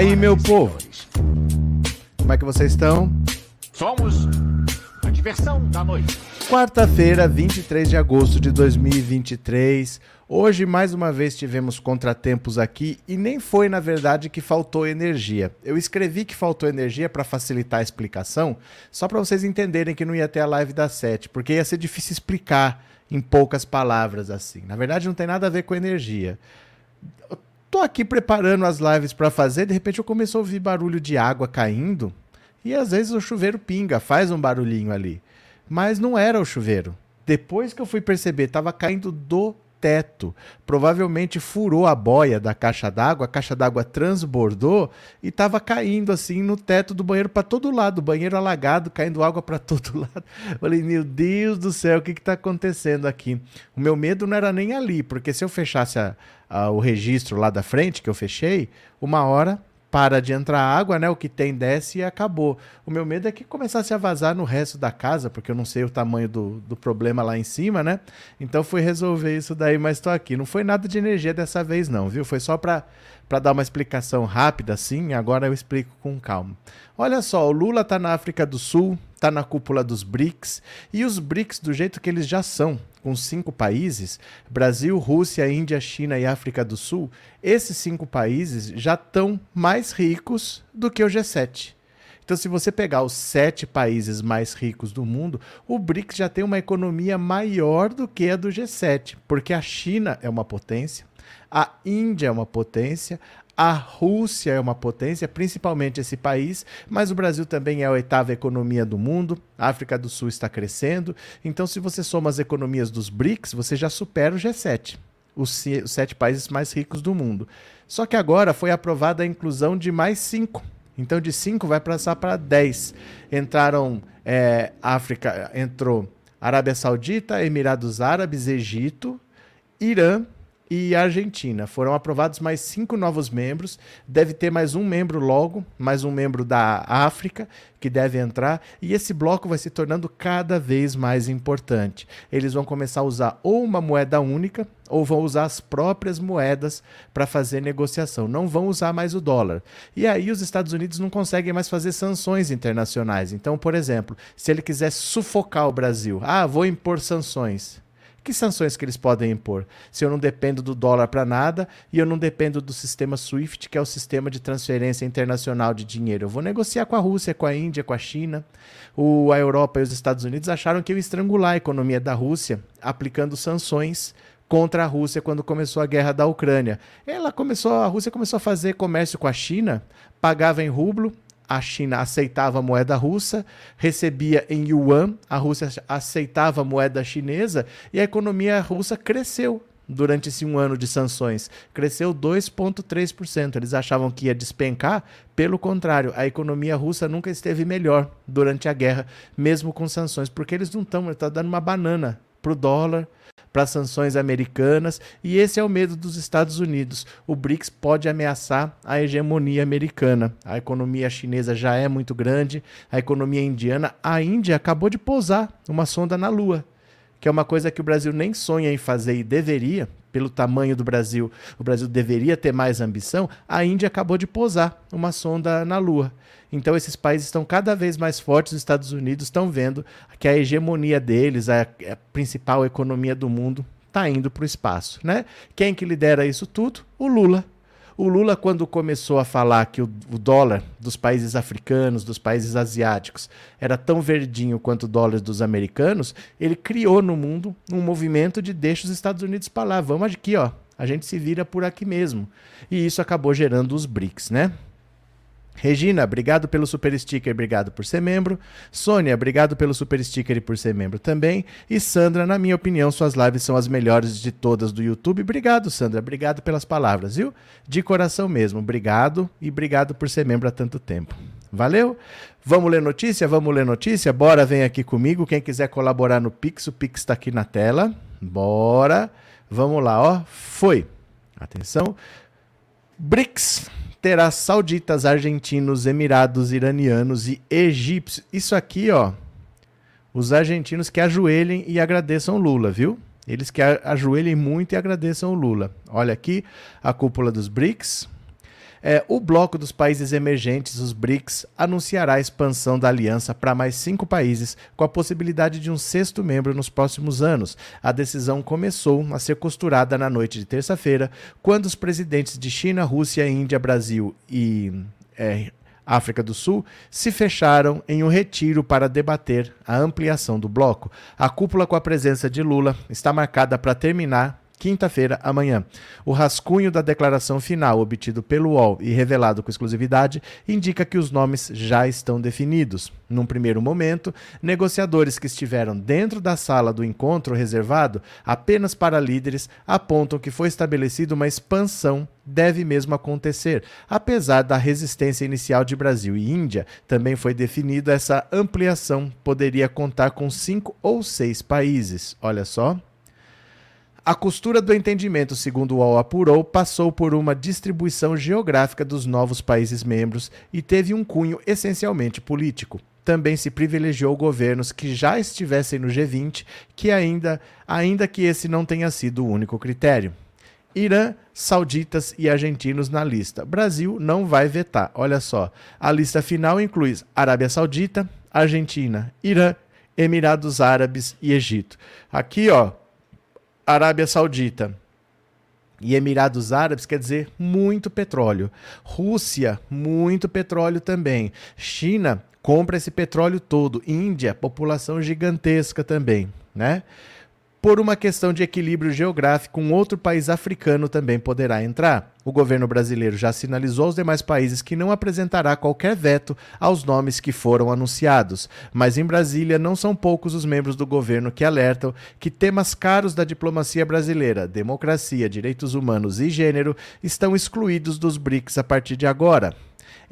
aí, meu povo? Como é que vocês estão? Somos a diversão da noite. Quarta-feira, 23 de agosto de 2023. Hoje, mais uma vez, tivemos contratempos aqui e nem foi, na verdade, que faltou energia. Eu escrevi que faltou energia para facilitar a explicação, só para vocês entenderem que não ia ter a live das 7, porque ia ser difícil explicar em poucas palavras assim. Na verdade, não tem nada a ver com energia tô aqui preparando as lives para fazer, de repente eu começo a ouvir barulho de água caindo e às vezes o chuveiro pinga, faz um barulhinho ali. Mas não era o chuveiro. Depois que eu fui perceber, estava caindo do teto. Provavelmente furou a boia da caixa d'água, a caixa d'água transbordou e estava caindo assim no teto do banheiro para todo lado, o banheiro alagado, caindo água para todo lado. Falei, meu Deus do céu, o que está acontecendo aqui? O meu medo não era nem ali, porque se eu fechasse a, a, o registro lá da frente, que eu fechei, uma hora para de entrar água, né? O que tem desce e acabou. O meu medo é que começasse a vazar no resto da casa, porque eu não sei o tamanho do, do problema lá em cima, né? Então fui resolver isso daí, mas estou aqui. Não foi nada de energia dessa vez, não, viu? Foi só para para dar uma explicação rápida assim, agora eu explico com calma. Olha só, o Lula está na África do Sul, está na cúpula dos BRICS, e os BRICS do jeito que eles já são, com cinco países, Brasil, Rússia, Índia, China e África do Sul, esses cinco países já estão mais ricos do que o G7. Então, se você pegar os sete países mais ricos do mundo, o BRICS já tem uma economia maior do que a do G7, porque a China é uma potência, a Índia é uma potência, a Rússia é uma potência, principalmente esse país, mas o Brasil também é a oitava economia do mundo, a África do Sul está crescendo. Então, se você soma as economias dos BRICS, você já supera o G7, os, sete países mais ricos do mundo. Só que agora foi aprovada a inclusão de mais cinco. Então, de cinco vai passar para dez. Entraram é, África, entrou Arábia Saudita, Emirados Árabes, Egito, Irã, e Argentina. Foram aprovados mais cinco novos membros. Deve ter mais um membro logo, mais um membro da África que deve entrar. E esse bloco vai se tornando cada vez mais importante. Eles vão começar a usar ou uma moeda única ou vão usar as próprias moedas para fazer negociação. Não vão usar mais o dólar. E aí os Estados Unidos não conseguem mais fazer sanções internacionais. Então, por exemplo, se ele quiser sufocar o Brasil, ah, vou impor sanções. Que sanções que eles podem impor? Se eu não dependo do dólar para nada e eu não dependo do sistema SWIFT, que é o sistema de transferência internacional de dinheiro. Eu vou negociar com a Rússia, com a Índia, com a China. O, a Europa e os Estados Unidos acharam que eu ia estrangular a economia da Rússia aplicando sanções contra a Rússia quando começou a guerra da Ucrânia. Ela começou, a Rússia começou a fazer comércio com a China, pagava em rublo, a China aceitava a moeda russa, recebia em yuan, a Rússia aceitava a moeda chinesa e a economia russa cresceu durante esse um ano de sanções. Cresceu 2,3%. Eles achavam que ia despencar, pelo contrário, a economia russa nunca esteve melhor durante a guerra, mesmo com sanções, porque eles não estão, tá dando uma banana para o dólar, para sanções americanas, e esse é o medo dos Estados Unidos. O BRICS pode ameaçar a hegemonia americana. A economia chinesa já é muito grande, a economia indiana, a Índia acabou de pousar uma sonda na Lua, que é uma coisa que o Brasil nem sonha em fazer e deveria, pelo tamanho do Brasil, o Brasil deveria ter mais ambição, a Índia acabou de pousar uma sonda na Lua. Então esses países estão cada vez mais fortes, os Estados Unidos estão vendo que a hegemonia deles, a, a principal economia do mundo, está indo para o espaço. Né? Quem que lidera isso tudo? O Lula. O Lula, quando começou a falar que o, o, dólar dos países africanos, dos países asiáticos, era tão verdinho quanto o dólar dos americanos, ele criou no mundo um movimento de deixa os Estados Unidos para lá. Vamos aqui, ó. A gente se vira por aqui mesmo. E isso acabou gerando os BRICS, né? Regina, obrigado pelo super sticker, obrigado por ser membro. Sônia, obrigado pelo super sticker e por ser membro também. E Sandra, na minha opinião, suas lives são as melhores de todas do YouTube. Obrigado, Sandra, obrigado pelas palavras, viu? De coração mesmo, obrigado e obrigado por ser membro há tanto tempo. Valeu? Vamos ler notícia? Vamos ler notícia? Bora, vem aqui comigo. Quem quiser colaborar no Pix, o Pix está aqui na tela. Bora. Vamos lá, ó. Foi. Atenção. BRICS terá sauditas, argentinos, emirados, iranianos e egípcios. Isso aqui, ó. Os argentinos que ajoelhem e agradeçam Lula, viu? Eles que ajoelhem muito e agradeçam o Lula. Olha aqui a cúpula dos BRICS. É, o bloco dos países emergentes, os BRICS, anunciará a expansão da aliança para mais cinco países, com a possibilidade de um sexto membro nos próximos anos. A decisão começou a ser costurada na noite de terça-feira, quando os presidentes de China, Rússia, Índia, Brasil e é, África do Sul se fecharam em um retiro para debater a ampliação do bloco. A cúpula, com a presença de Lula, está marcada para terminar quinta-feira, amanhã. O rascunho da declaração final, obtido pelo UOL e revelado com exclusividade, indica que os nomes já estão definidos. Num primeiro momento, negociadores que estiveram dentro da sala do encontro reservado apenas para líderes apontam que foi estabelecida uma expansão deve mesmo acontecer. Apesar da resistência inicial de Brasil e Índia, também foi definido essa ampliação poderia contar com cinco ou seis países. Olha só. A costura do entendimento, segundo o UOL apurou, passou por uma distribuição geográfica dos novos países membros e teve um cunho essencialmente político. Também se privilegiou governos que já estivessem no G20, que ainda, ainda que esse não tenha sido o único critério. Irã, sauditas e argentinos na lista. Brasil não vai vetar. Olha só, a lista final inclui Arábia Saudita, Argentina, Irã, Emirados Árabes e Egito. Aqui, ó, Arábia Saudita e Emirados Árabes quer dizer muito petróleo. Rússia, muito petróleo também. China compra esse petróleo todo. Índia, população gigantesca também, né? Por uma questão de equilíbrio geográfico, um outro país africano também poderá entrar. O governo brasileiro já sinalizou aos demais países que não apresentará qualquer veto aos nomes que foram anunciados. Mas em Brasília, não são poucos os membros do governo que alertam que temas caros da diplomacia brasileira, democracia, direitos humanos e gênero, estão excluídos dos BRICS a partir de agora.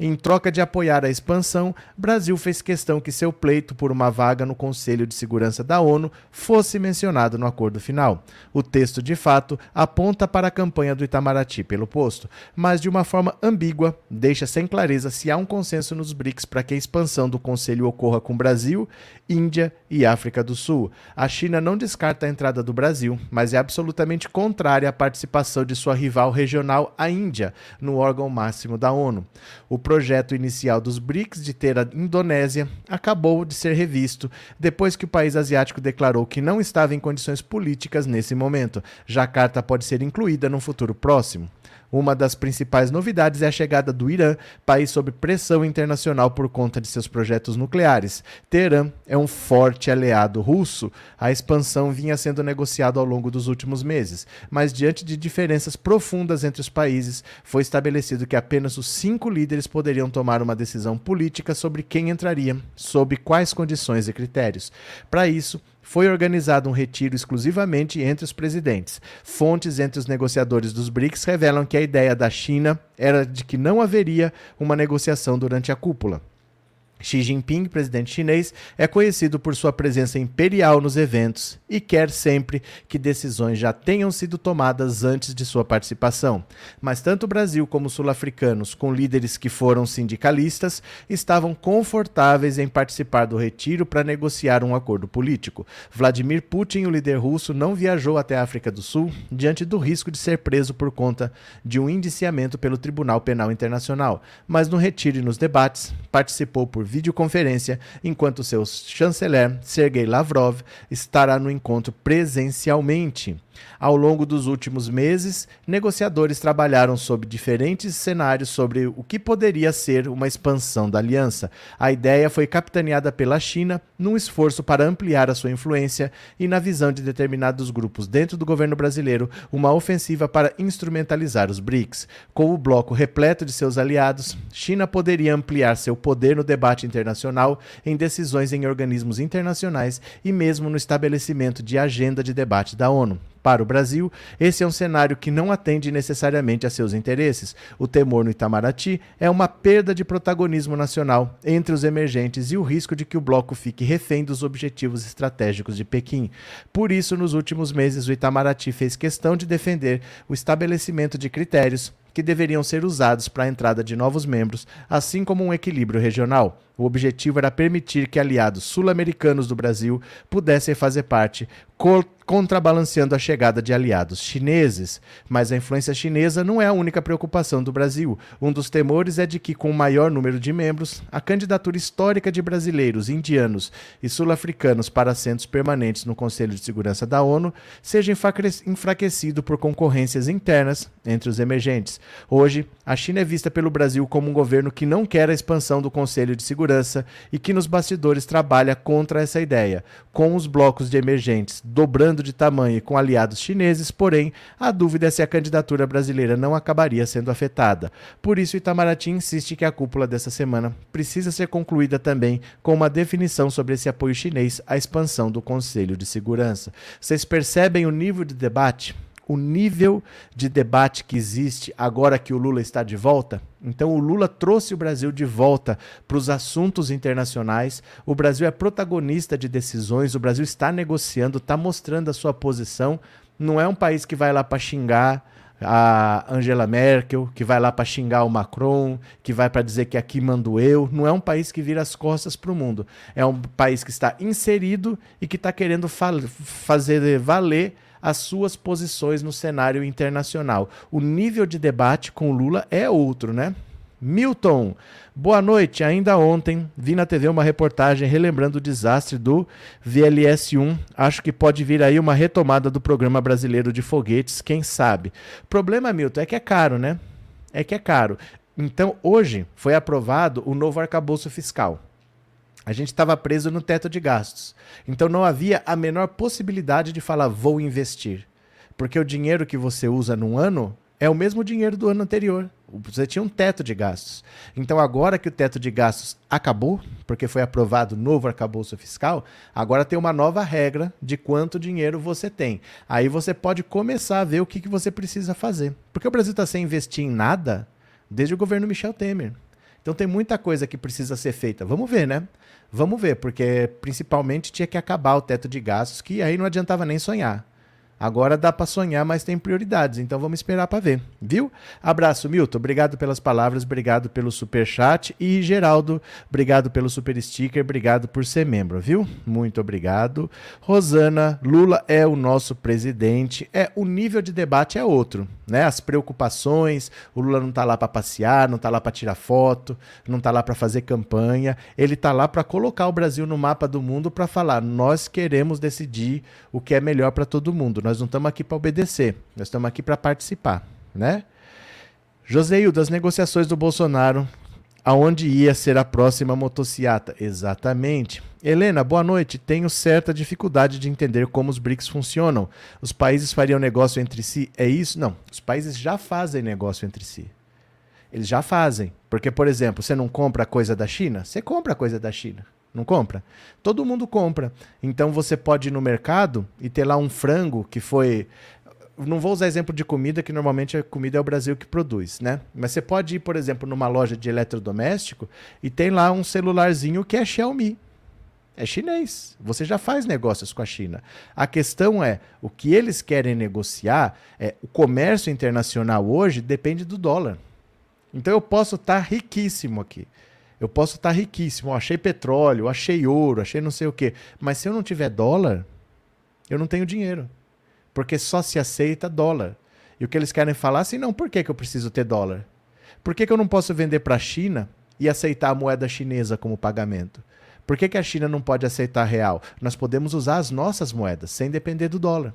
Em troca de apoiar a expansão, Brasil fez questão que seu pleito por uma vaga no Conselho de Segurança da ONU fosse mencionado no acordo final. O texto, de fato, aponta para a campanha do Itamaraty pelo posto, mas de uma forma ambígua, deixa sem clareza se há um consenso nos BRICS para que a expansão do Conselho ocorra com Brasil, Índia e África do Sul. A China não descarta a entrada do Brasil, mas é absolutamente contrária à participação de sua rival regional, a Índia, no órgão máximo da ONU. O projeto inicial dos BRICS de ter a Indonésia acabou de ser revisto depois que o país asiático declarou que não estava em condições políticas nesse momento. Jacarta pode ser incluída no futuro próximo. Uma das principais novidades é a chegada do Irã, país sob pressão internacional por conta de seus projetos nucleares. Teherã é um forte aliado russo. A expansão vinha sendo negociada ao longo dos últimos meses, mas diante de diferenças profundas entre os países, foi estabelecido que apenas os cinco líderes poderiam tomar uma decisão política sobre quem entraria, sob quais condições e critérios. Para isso, foi organizado um retiro exclusivamente entre os presidentes. Fontes entre os negociadores dos BRICS revelam que a ideia da China era de que não haveria uma negociação durante a cúpula. Xi Jinping, presidente chinês, é conhecido por sua presença imperial nos eventos e quer sempre que decisões já tenham sido tomadas antes de sua participação. Mas tanto o Brasil como os sul-africanos, com líderes que foram sindicalistas, estavam confortáveis em participar do retiro para negociar um acordo político. Vladimir Putin, o líder russo, não viajou até a África do Sul diante do risco de ser preso por conta de um indiciamento pelo Tribunal Penal Internacional, mas no retiro e nos debates participou por videoconferência, enquanto seu chanceler, Sergei Lavrov, estará no encontro presencialmente. Ao longo dos últimos meses, negociadores trabalharam sob diferentes cenários sobre o que poderia ser uma expansão da aliança. A ideia foi capitaneada pela China num esforço para ampliar a sua influência e, na visão de determinados grupos dentro do governo brasileiro, uma ofensiva para instrumentalizar os BRICS. Com o bloco repleto de seus aliados, China poderia ampliar seu poder no debate internacional, em decisões em organismos internacionais e mesmo no estabelecimento de agenda de debate da ONU. Para o Brasil, esse é um cenário que não atende necessariamente a seus interesses. O temor no Itamaraty é uma perda de protagonismo nacional entre os emergentes e o risco de que o bloco fique refém dos objetivos estratégicos de Pequim. Por isso, nos últimos meses, o Itamaraty fez questão de defender o estabelecimento de critérios que deveriam ser usados para a entrada de novos membros, assim como um equilíbrio regional. O objetivo era permitir que aliados sul-americanos do Brasil pudessem fazer parte, co contrabalanceando a chegada de aliados chineses. Mas a influência chinesa não é a única preocupação do Brasil. Um dos temores é de que, com o maior número de membros, a candidatura histórica de brasileiros, indianos e sul-africanos para assentos permanentes no Conselho de Segurança da ONU seja enfraquecido por concorrências internas entre os emergentes. Hoje, a China é vista pelo Brasil como um governo que não quer a expansão do Conselho de Segurança e que nos bastidores trabalha contra essa ideia, com os blocos de emergentes dobrando de tamanho e com aliados chineses, porém, a dúvida é se a candidatura brasileira não acabaria sendo afetada. Por isso, Itamaraty insiste que a cúpula dessa semana precisa ser concluída também com uma definição sobre esse apoio chinês à expansão do Conselho de Segurança. Vocês percebem o nível de debate? O nível de debate que existe agora que o Lula está de volta. Então, o Lula trouxe o Brasil de volta para os assuntos internacionais. O Brasil é protagonista de decisões, o Brasil está negociando, está mostrando a sua posição. Não é um país que vai lá para xingar a Angela Merkel, que vai lá para xingar o Macron, que vai para dizer que aqui mando eu. Não é um país que vira as costas para o mundo. É um país que está inserido e que está querendo fazer valer as suas posições no cenário internacional. O nível de debate com Lula é outro, né? Milton, boa noite. Ainda ontem vi na TV uma reportagem relembrando o desastre do VLS-1. Acho que pode vir aí uma retomada do programa brasileiro de foguetes, quem sabe. Problema, Milton, é que é caro, né? É que é caro. Então, hoje foi aprovado o novo arcabouço fiscal. A gente estava preso no teto de gastos. Então não havia a menor possibilidade de falar vou investir. Porque o dinheiro que você usa num ano é o mesmo dinheiro do ano anterior. Você tinha um teto de gastos. Então, agora que o teto de gastos acabou, porque foi aprovado o novo arcabouço fiscal, agora tem uma nova regra de quanto dinheiro você tem. Aí você pode começar a ver o que, que você precisa fazer. Porque o Brasil está sem investir em nada desde o governo Michel Temer. Então, tem muita coisa que precisa ser feita. Vamos ver, né? Vamos ver, porque principalmente tinha que acabar o teto de gastos, que aí não adiantava nem sonhar. Agora dá para sonhar, mas tem prioridades, então vamos esperar para ver, viu? Abraço, Milton. Obrigado pelas palavras, obrigado pelo super chat e Geraldo, obrigado pelo super sticker, obrigado por ser membro, viu? Muito obrigado. Rosana, Lula é o nosso presidente. É o nível de debate é outro, né? As preocupações, o Lula não tá lá para passear, não tá lá para tirar foto, não tá lá para fazer campanha, ele tá lá para colocar o Brasil no mapa do mundo para falar, nós queremos decidir o que é melhor para todo mundo nós não estamos aqui para obedecer, nós estamos aqui para participar, né? Joseildo, das negociações do Bolsonaro, aonde ia ser a próxima motociata? Exatamente. Helena, boa noite. Tenho certa dificuldade de entender como os BRICS funcionam. Os países fariam negócio entre si? É isso? Não. Os países já fazem negócio entre si. Eles já fazem. Porque, por exemplo, você não compra coisa da China? Você compra coisa da China. Não compra? Todo mundo compra. Então você pode ir no mercado e ter lá um frango que foi. Não vou usar exemplo de comida, que normalmente a comida é o Brasil que produz, né? Mas você pode ir, por exemplo, numa loja de eletrodoméstico e tem lá um celularzinho que é Xiaomi. É chinês. Você já faz negócios com a China. A questão é, o que eles querem negociar é o comércio internacional hoje depende do dólar. Então eu posso estar riquíssimo aqui. Eu posso estar riquíssimo, achei petróleo, achei ouro, achei não sei o quê. Mas se eu não tiver dólar, eu não tenho dinheiro. Porque só se aceita dólar. E o que eles querem falar assim, não, por que, que eu preciso ter dólar? Por que, que eu não posso vender para a China e aceitar a moeda chinesa como pagamento? Por que, que a China não pode aceitar real? Nós podemos usar as nossas moedas sem depender do dólar.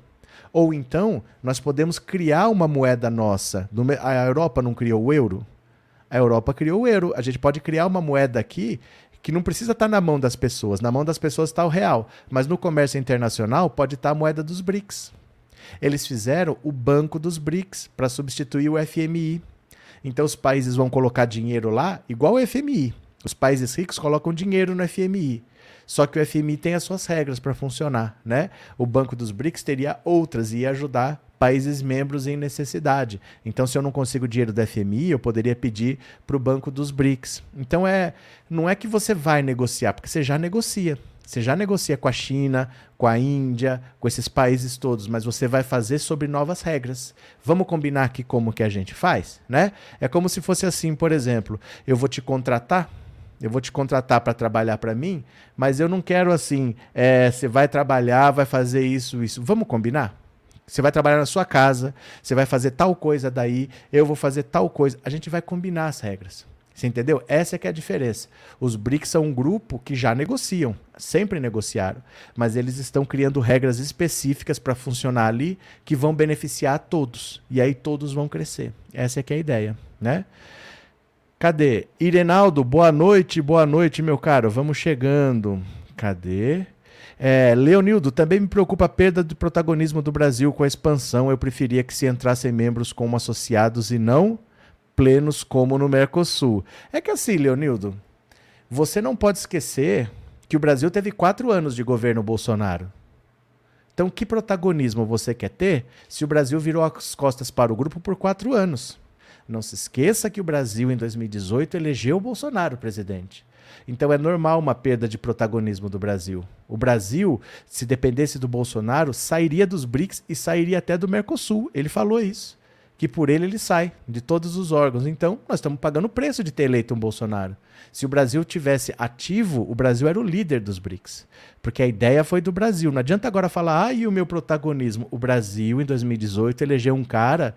Ou então, nós podemos criar uma moeda nossa. A Europa não criou o euro? A Europa criou o euro. A gente pode criar uma moeda aqui que não precisa estar na mão das pessoas. Na mão das pessoas está o real. Mas no comércio internacional pode estar a moeda dos BRICS. Eles fizeram o banco dos BRICS para substituir o FMI. Então os países vão colocar dinheiro lá, igual o FMI. Os países ricos colocam dinheiro no FMI. Só que o FMI tem as suas regras para funcionar, né? O Banco dos BRICS teria outras e ia ajudar países membros em necessidade. Então, se eu não consigo dinheiro do FMI, eu poderia pedir para o Banco dos BRICS. Então, é, não é que você vai negociar, porque você já negocia. Você já negocia com a China, com a Índia, com esses países todos, mas você vai fazer sobre novas regras. Vamos combinar aqui como que a gente faz, né? É como se fosse assim, por exemplo, eu vou te contratar, eu vou te contratar para trabalhar para mim, mas eu não quero assim, é, você vai trabalhar, vai fazer isso, isso. Vamos combinar? Você vai trabalhar na sua casa, você vai fazer tal coisa daí, eu vou fazer tal coisa. A gente vai combinar as regras. Você entendeu? Essa é que é a diferença. Os BRICS são um grupo que já negociam, sempre negociaram, mas eles estão criando regras específicas para funcionar ali que vão beneficiar todos. E aí todos vão crescer. Essa é que é a ideia, né? Cadê? Irenaldo, boa noite, boa noite, meu caro. Vamos chegando. Cadê? É, Leonildo, também me preocupa a perda do protagonismo do Brasil com a expansão. Eu preferia que se entrassem membros como associados e não plenos como no Mercosul. É que assim, Leonildo, você não pode esquecer que o Brasil teve quatro anos de governo Bolsonaro. Então, que protagonismo você quer ter se o Brasil virou as costas para o grupo por quatro anos? Não se esqueça que o Brasil, em 2018, elegeu o Bolsonaro presidente. Então é normal uma perda de protagonismo do Brasil. O Brasil, se dependesse do Bolsonaro, sairia dos BRICS e sairia até do Mercosul. Ele falou isso. Que por ele ele sai de todos os órgãos. Então, nós estamos pagando o preço de ter eleito um Bolsonaro. Se o Brasil tivesse ativo, o Brasil era o líder dos BRICS. Porque a ideia foi do Brasil. Não adianta agora falar, ah, e o meu protagonismo? O Brasil, em 2018, elegeu um cara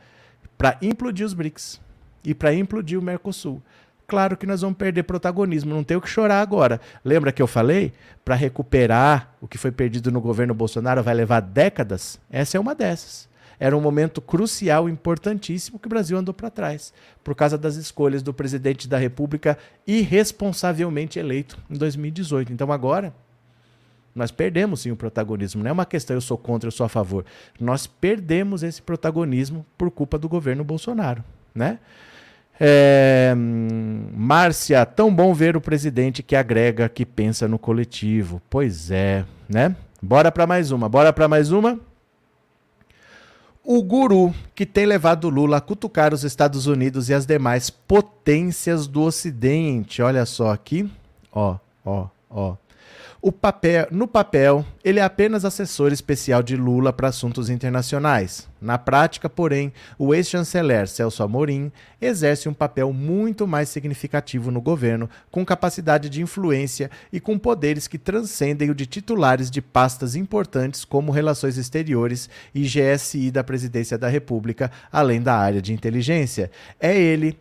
para implodir os BRICS e para implodir o Mercosul. Claro que nós vamos perder protagonismo, não tem o que chorar agora. Lembra que eu falei? Para recuperar o que foi perdido no governo Bolsonaro vai levar décadas? Essa é uma dessas. Era um momento crucial, importantíssimo, que o Brasil andou para trás, por causa das escolhas do presidente da República irresponsavelmente eleito em 2018. Então agora nós perdemos sim o protagonismo. Não é uma questão eu sou contra, eu sou a favor. Nós perdemos esse protagonismo por culpa do governo Bolsonaro, né? É, Márcia, tão bom ver o presidente que agrega, que pensa no coletivo. Pois é, né? Bora para mais uma, bora para mais uma. O guru que tem levado Lula a cutucar os Estados Unidos e as demais potências do Ocidente. Olha só aqui, ó, ó, ó. O papel, no papel, ele é apenas assessor especial de Lula para assuntos internacionais. Na prática, porém, o ex-chanceler Celso Amorim exerce um papel muito mais significativo no governo, com capacidade de influência e com poderes que transcendem o de titulares de pastas importantes como Relações Exteriores e GSI da Presidência da República, além da área de inteligência. É ele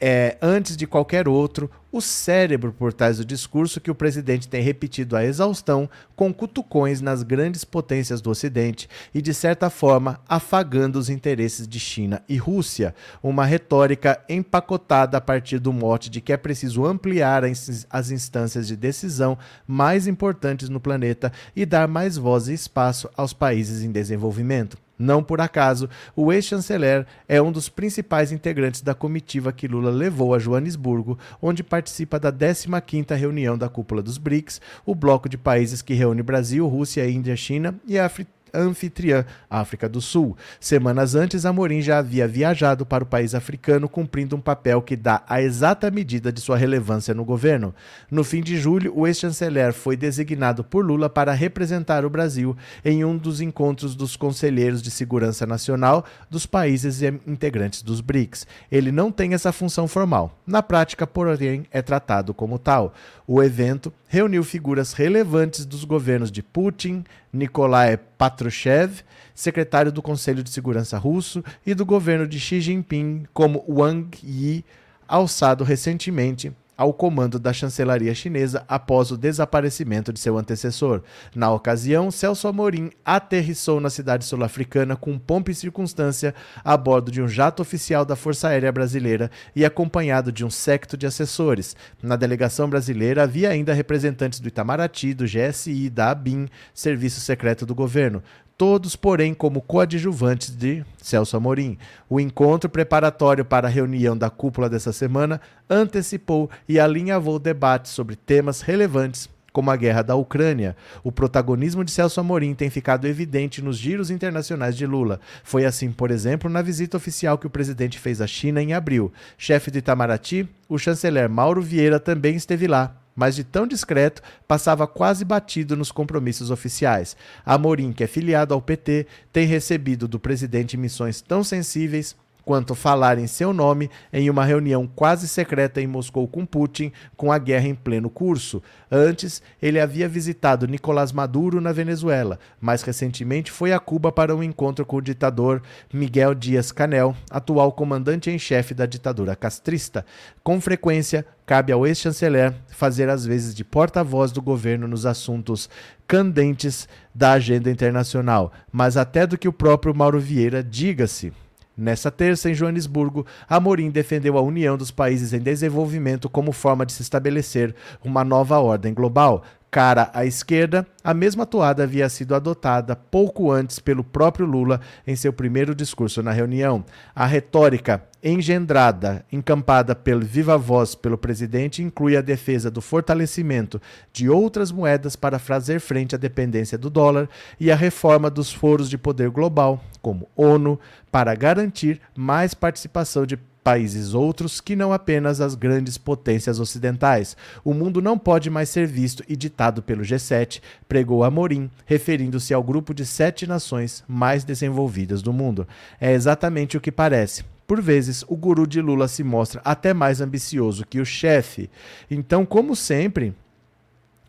é, antes de qualquer outro, o cérebro por trás do discurso que o presidente tem repetido à exaustão, com cutucões nas grandes potências do Ocidente e, de certa forma, afagando os interesses de China e Rússia. Uma retórica empacotada a partir do mote de que é preciso ampliar as instâncias de decisão mais importantes no planeta e dar mais voz e espaço aos países em desenvolvimento. Não por acaso, o ex-chanceler é um dos principais integrantes da comitiva que Lula levou a Joanesburgo, onde participa da 15ª reunião da cúpula dos BRICS, o bloco de países que reúne Brasil, Rússia, Índia, China e África anfitriã, África do Sul. Semanas antes, Amorim já havia viajado para o país africano, cumprindo um papel que dá a exata medida de sua relevância no governo. No fim de julho, o ex-chanceler foi designado por Lula para representar o Brasil em um dos encontros dos conselheiros de segurança nacional dos países integrantes dos BRICS. Ele não tem essa função formal. Na prática, porém, é tratado como tal. O evento reuniu figuras relevantes dos governos de Putin, Nikolai Patrushev, secretário do Conselho de Segurança russo, e do governo de Xi Jinping, como Wang Yi, alçado recentemente ao comando da chancelaria chinesa após o desaparecimento de seu antecessor. Na ocasião, Celso Amorim aterrissou na cidade sul-africana com pompa e circunstância a bordo de um jato oficial da Força Aérea Brasileira e acompanhado de um séquito de assessores. Na delegação brasileira havia ainda representantes do Itamaraty, do GSI, da ABIN, Serviço Secreto do Governo todos, porém, como coadjuvantes de Celso Amorim. O encontro preparatório para a reunião da cúpula dessa semana antecipou e alinhavou debates sobre temas relevantes como a guerra da Ucrânia. O protagonismo de Celso Amorim tem ficado evidente nos giros internacionais de Lula. Foi assim, por exemplo, na visita oficial que o presidente fez à China em abril. Chefe do Itamaraty, o chanceler Mauro Vieira também esteve lá mas de tão discreto, passava quase batido nos compromissos oficiais. Amorim, que é filiado ao PT, tem recebido do presidente missões tão sensíveis quanto falar em seu nome em uma reunião quase secreta em Moscou com Putin, com a guerra em pleno curso. Antes, ele havia visitado Nicolás Maduro na Venezuela. Mais recentemente, foi a Cuba para um encontro com o ditador Miguel Dias-Canel, atual comandante em chefe da ditadura castrista. Com frequência, cabe ao ex-chanceler fazer as vezes de porta-voz do governo nos assuntos candentes da agenda internacional, mas até do que o próprio Mauro Vieira diga-se. Nessa terça, em Joanesburgo, Amorim defendeu a união dos países em desenvolvimento como forma de se estabelecer uma nova ordem global. Cara à esquerda, a mesma toada havia sido adotada pouco antes pelo próprio Lula em seu primeiro discurso na reunião. A retórica engendrada, encampada pelo viva voz pelo presidente, inclui a defesa do fortalecimento de outras moedas para fazer frente à dependência do dólar e a reforma dos foros de poder global, como ONU, para garantir mais participação de países outros que não apenas as grandes potências ocidentais. O mundo não pode mais ser visto e ditado pelo G7, pregou Amorim, referindo-se ao grupo de sete nações mais desenvolvidas do mundo. É exatamente o que parece. Por vezes, o guru de Lula se mostra até mais ambicioso que o chefe. Então, como sempre,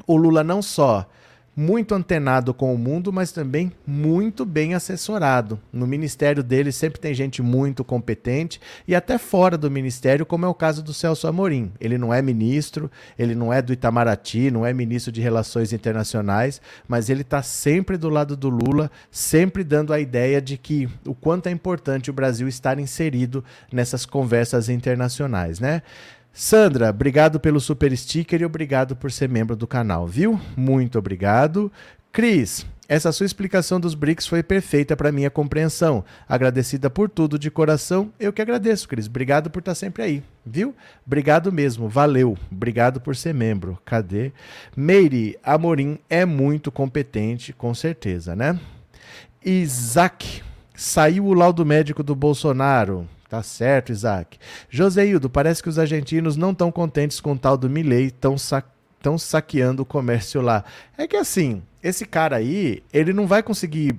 o Lula não só muito antenado com o mundo, mas também muito bem assessorado. No ministério dele sempre tem gente muito competente e até fora do ministério, como é o caso do Celso Amorim. Ele não é ministro, ele não é do Itamaraty, não é ministro de Relações Internacionais, mas ele está sempre do lado do Lula, sempre dando a ideia de que o quanto é importante o Brasil estar inserido nessas conversas internacionais, né? Sandra, obrigado pelo super sticker e obrigado por ser membro do canal, viu? Muito obrigado. Cris, essa sua explicação dos BRICS foi perfeita para minha compreensão. Agradecida por tudo de coração. Eu que agradeço, Cris. Obrigado por estar sempre aí, viu? Obrigado mesmo. Valeu. Obrigado por ser membro. Cadê? Meire Amorim é muito competente, com certeza, né? Isaac, saiu o laudo médico do Bolsonaro. Tá certo, Isaac. Joseildo, parece que os argentinos não estão contentes com o tal do Milley, estão sa saqueando o comércio lá. É que assim, esse cara aí, ele não vai conseguir,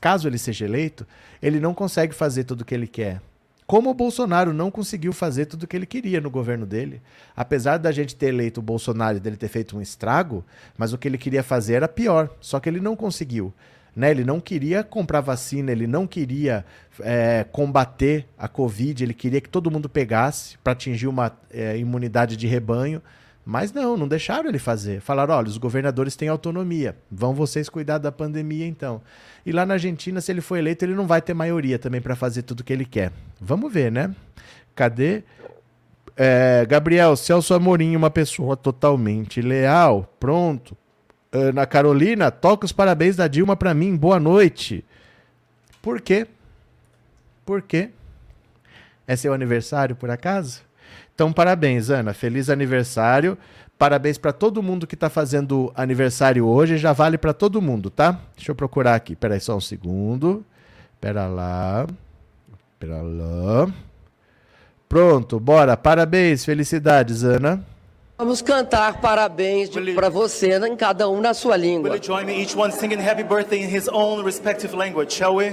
caso ele seja eleito, ele não consegue fazer tudo o que ele quer. Como o Bolsonaro não conseguiu fazer tudo o que ele queria no governo dele. Apesar da gente ter eleito o Bolsonaro e dele ter feito um estrago, mas o que ele queria fazer era pior. Só que ele não conseguiu. Né? Ele não queria comprar vacina, ele não queria é, combater a Covid, ele queria que todo mundo pegasse para atingir uma é, imunidade de rebanho. Mas não, não deixaram ele fazer. Falaram: olha, os governadores têm autonomia, vão vocês cuidar da pandemia então. E lá na Argentina, se ele for eleito, ele não vai ter maioria também para fazer tudo o que ele quer. Vamos ver, né? Cadê? É, Gabriel, Celso Amorim, uma pessoa totalmente leal. Pronto, Ana Carolina, toca os parabéns da Dilma para mim. Boa noite. Por quê? Por quê? É seu aniversário, por acaso? Então, parabéns, Ana. Feliz aniversário. Parabéns para todo mundo que está fazendo aniversário hoje. Já vale para todo mundo, tá? Deixa eu procurar aqui. Espera aí só um segundo. Espera lá. Espera lá. Pronto, bora. Parabéns, felicidades, Ana. Vamos cantar parabéns para você, em cada um na sua língua. Will you join me, each one singing happy birthday in his own respective language, shall we?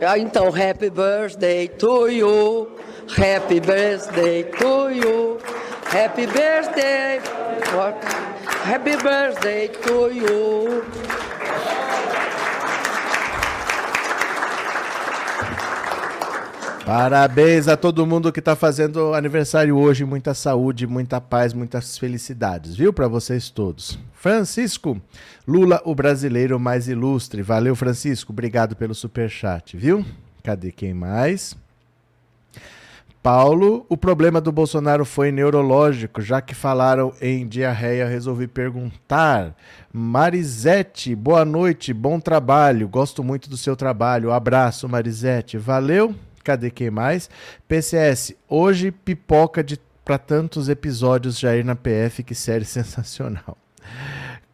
Ah, então, happy birthday to you, happy birthday to you, happy birthday, happy birthday to you. Parabéns a todo mundo que está fazendo aniversário hoje. Muita saúde, muita paz, muitas felicidades, viu? Para vocês todos. Francisco, Lula, o brasileiro mais ilustre. Valeu, Francisco. Obrigado pelo super chat, viu? Cadê quem mais? Paulo, o problema do Bolsonaro foi neurológico, já que falaram em diarreia, resolvi perguntar. Marisete, boa noite, bom trabalho, gosto muito do seu trabalho. Abraço, Marisete, valeu. Cadê quem mais? PCS, hoje pipoca de para tantos episódios Jair na PF, que série sensacional.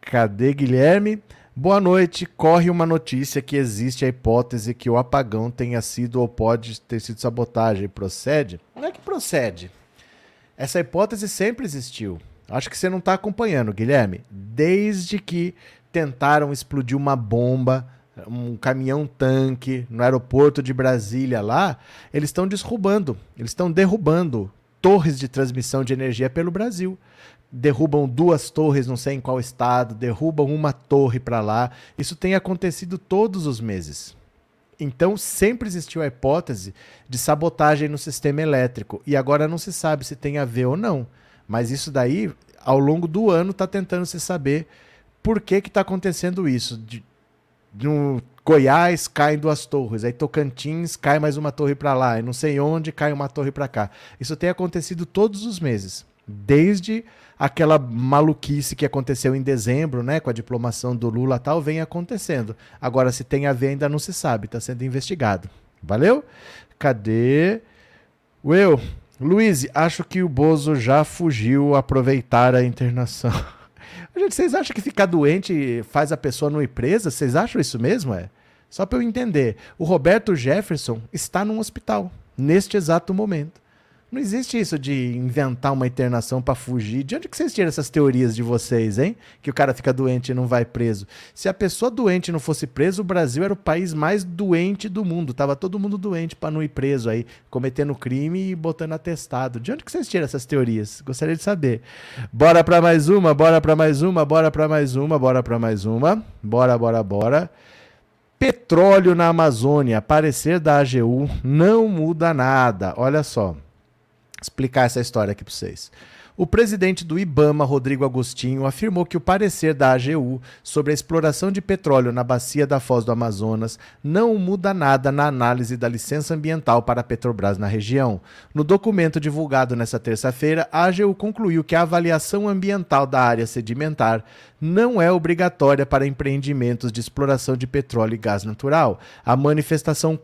Cadê Guilherme? Boa noite. Corre uma notícia que existe a hipótese que o apagão tenha sido ou pode ter sido sabotagem. Procede? Não é que procede. Essa hipótese sempre existiu. Acho que você não está acompanhando, Guilherme. Desde que tentaram explodir uma bomba, um caminhão-tanque no aeroporto de Brasília lá, eles estão derrubando, eles estão derrubando torres de transmissão de energia pelo Brasil derrubam duas torres, não sei em qual estado, derrubam uma torre para lá. Isso tem acontecido todos os meses. Então sempre existiu a hipótese de sabotagem no sistema elétrico e agora não se sabe se tem a ver ou não. Mas isso daí, ao longo do ano, está tentando se saber por que está acontecendo isso. De, no Goiás caem duas torres, aí Tocantins cai mais uma torre para lá, e não sei onde cai uma torre para cá. Isso tem acontecido todos os meses, desde aquela maluquice que aconteceu em dezembro, né, com a diplomação do Lula tal, vem acontecendo. Agora, se tem a ver, ainda não se sabe, está sendo investigado. Valeu? Cadê? Will, Luiz, acho que o Bozo já fugiu aproveitar a internação. Gente, vocês acham que ficar doente faz a pessoa não ir presa? Vocês acham isso mesmo? É? Só para eu entender. O Roberto Jefferson está num hospital, neste exato momento. Não existe isso de inventar uma internação para fugir. De onde que vocês tiram essas teorias de vocês, hein? Que o cara fica doente e não vai preso. Se a pessoa doente não fosse preso, o Brasil era o país mais doente do mundo. Tava todo mundo doente para não ir preso aí, cometendo crime e botando atestado. De onde que vocês tiram essas teorias? Gostaria de saber. Bora para mais uma, bora para mais uma, bora para mais uma, bora para mais uma. Bora, bora, bora. Petróleo na Amazônia, parecer da AGU não muda nada. Olha só explicar essa história aqui para vocês. O presidente do IBAMA, Rodrigo Agostinho, afirmou que o parecer da AGU sobre a exploração de petróleo na bacia da Foz do Amazonas não muda nada na análise da licença ambiental para a Petrobras na região. No documento divulgado nesta terça-feira, a AGU concluiu que a avaliação ambiental da área sedimentar não é obrigatória para empreendimentos de exploração de petróleo e gás natural. A manifestação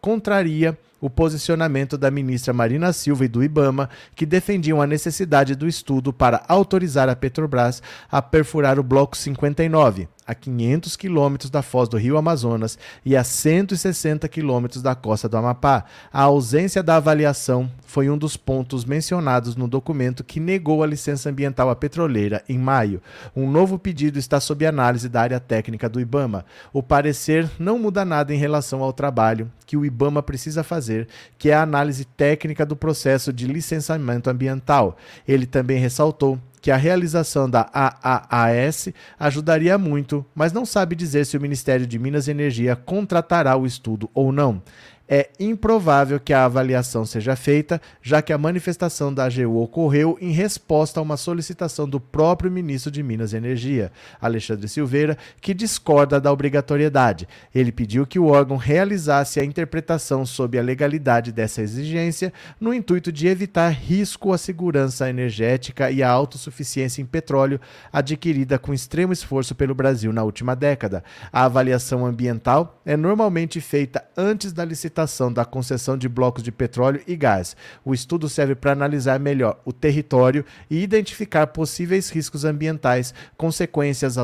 contraria o posicionamento da ministra Marina Silva e do Ibama, que defendiam a necessidade do estudo para autorizar a Petrobras a perfurar o Bloco 59 a 500 quilômetros da foz do rio Amazonas e a 160 quilômetros da costa do Amapá. A ausência da avaliação foi um dos pontos mencionados no documento que negou a licença ambiental à petroleira em maio. Um novo pedido está sob análise da área técnica do IBAMA. O parecer não muda nada em relação ao trabalho que o IBAMA precisa fazer, que é a análise técnica do processo de licenciamento ambiental. Ele também ressaltou que a realização da AAAS ajudaria muito, mas não sabe dizer se o Ministério de Minas e Energia contratará o estudo ou não é improvável que a avaliação seja feita, já que a manifestação da AGU ocorreu em resposta a uma solicitação do próprio ministro de Minas e Energia, Alexandre Silveira, que discorda da obrigatoriedade. Ele pediu que o órgão realizasse a interpretação sob a legalidade dessa exigência, no intuito de evitar risco à segurança energética e à autossuficiência em petróleo adquirida com extremo esforço pelo Brasil na última década. A avaliação ambiental é normalmente feita antes da licitação da concessão de blocos de petróleo e gás. O estudo serve para analisar melhor o território e identificar possíveis riscos ambientais, consequências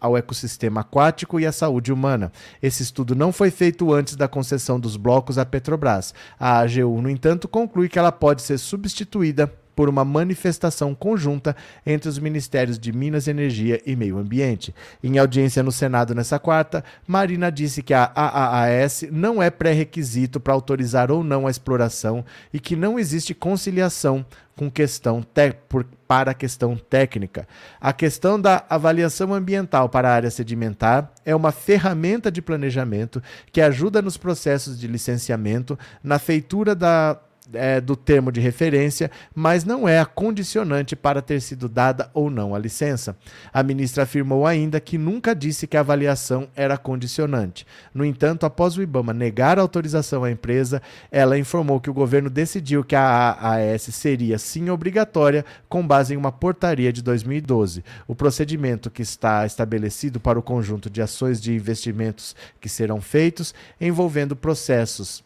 ao ecossistema aquático e à saúde humana. Esse estudo não foi feito antes da concessão dos blocos à Petrobras. A AGU, no entanto, conclui que ela pode ser substituída por uma manifestação conjunta entre os Ministérios de Minas Energia e Meio Ambiente. Em audiência no Senado nessa quarta, Marina disse que a AAAS não é pré-requisito para autorizar ou não a exploração e que não existe conciliação com questão por, para a questão técnica. A questão da avaliação ambiental para a área sedimentar é uma ferramenta de planejamento que ajuda nos processos de licenciamento, na feitura da é, do termo de referência, mas não é a condicionante para ter sido dada ou não a licença. A ministra afirmou ainda que nunca disse que a avaliação era condicionante. No entanto, após o IBAMA negar a autorização à empresa, ela informou que o governo decidiu que a AAS seria sim obrigatória com base em uma portaria de 2012. O procedimento que está estabelecido para o conjunto de ações de investimentos que serão feitos envolvendo processos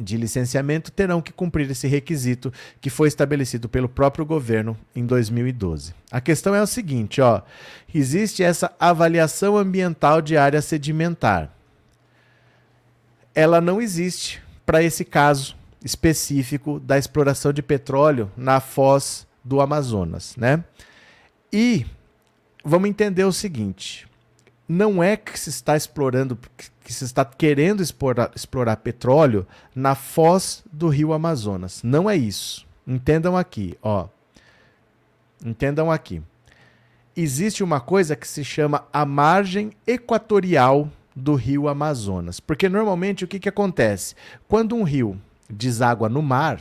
de licenciamento terão que cumprir esse requisito que foi estabelecido pelo próprio governo em 2012. A questão é o seguinte, ó, existe essa avaliação ambiental de área sedimentar. Ela não existe para esse caso específico da exploração de petróleo na foz do Amazonas, né? E vamos entender o seguinte: não é que se está explorando, que se está querendo explorar, explorar petróleo na foz do rio Amazonas. Não é isso. Entendam aqui, ó. Entendam aqui. Existe uma coisa que se chama a margem equatorial do rio Amazonas. Porque normalmente o que, que acontece? Quando um rio deságua no mar,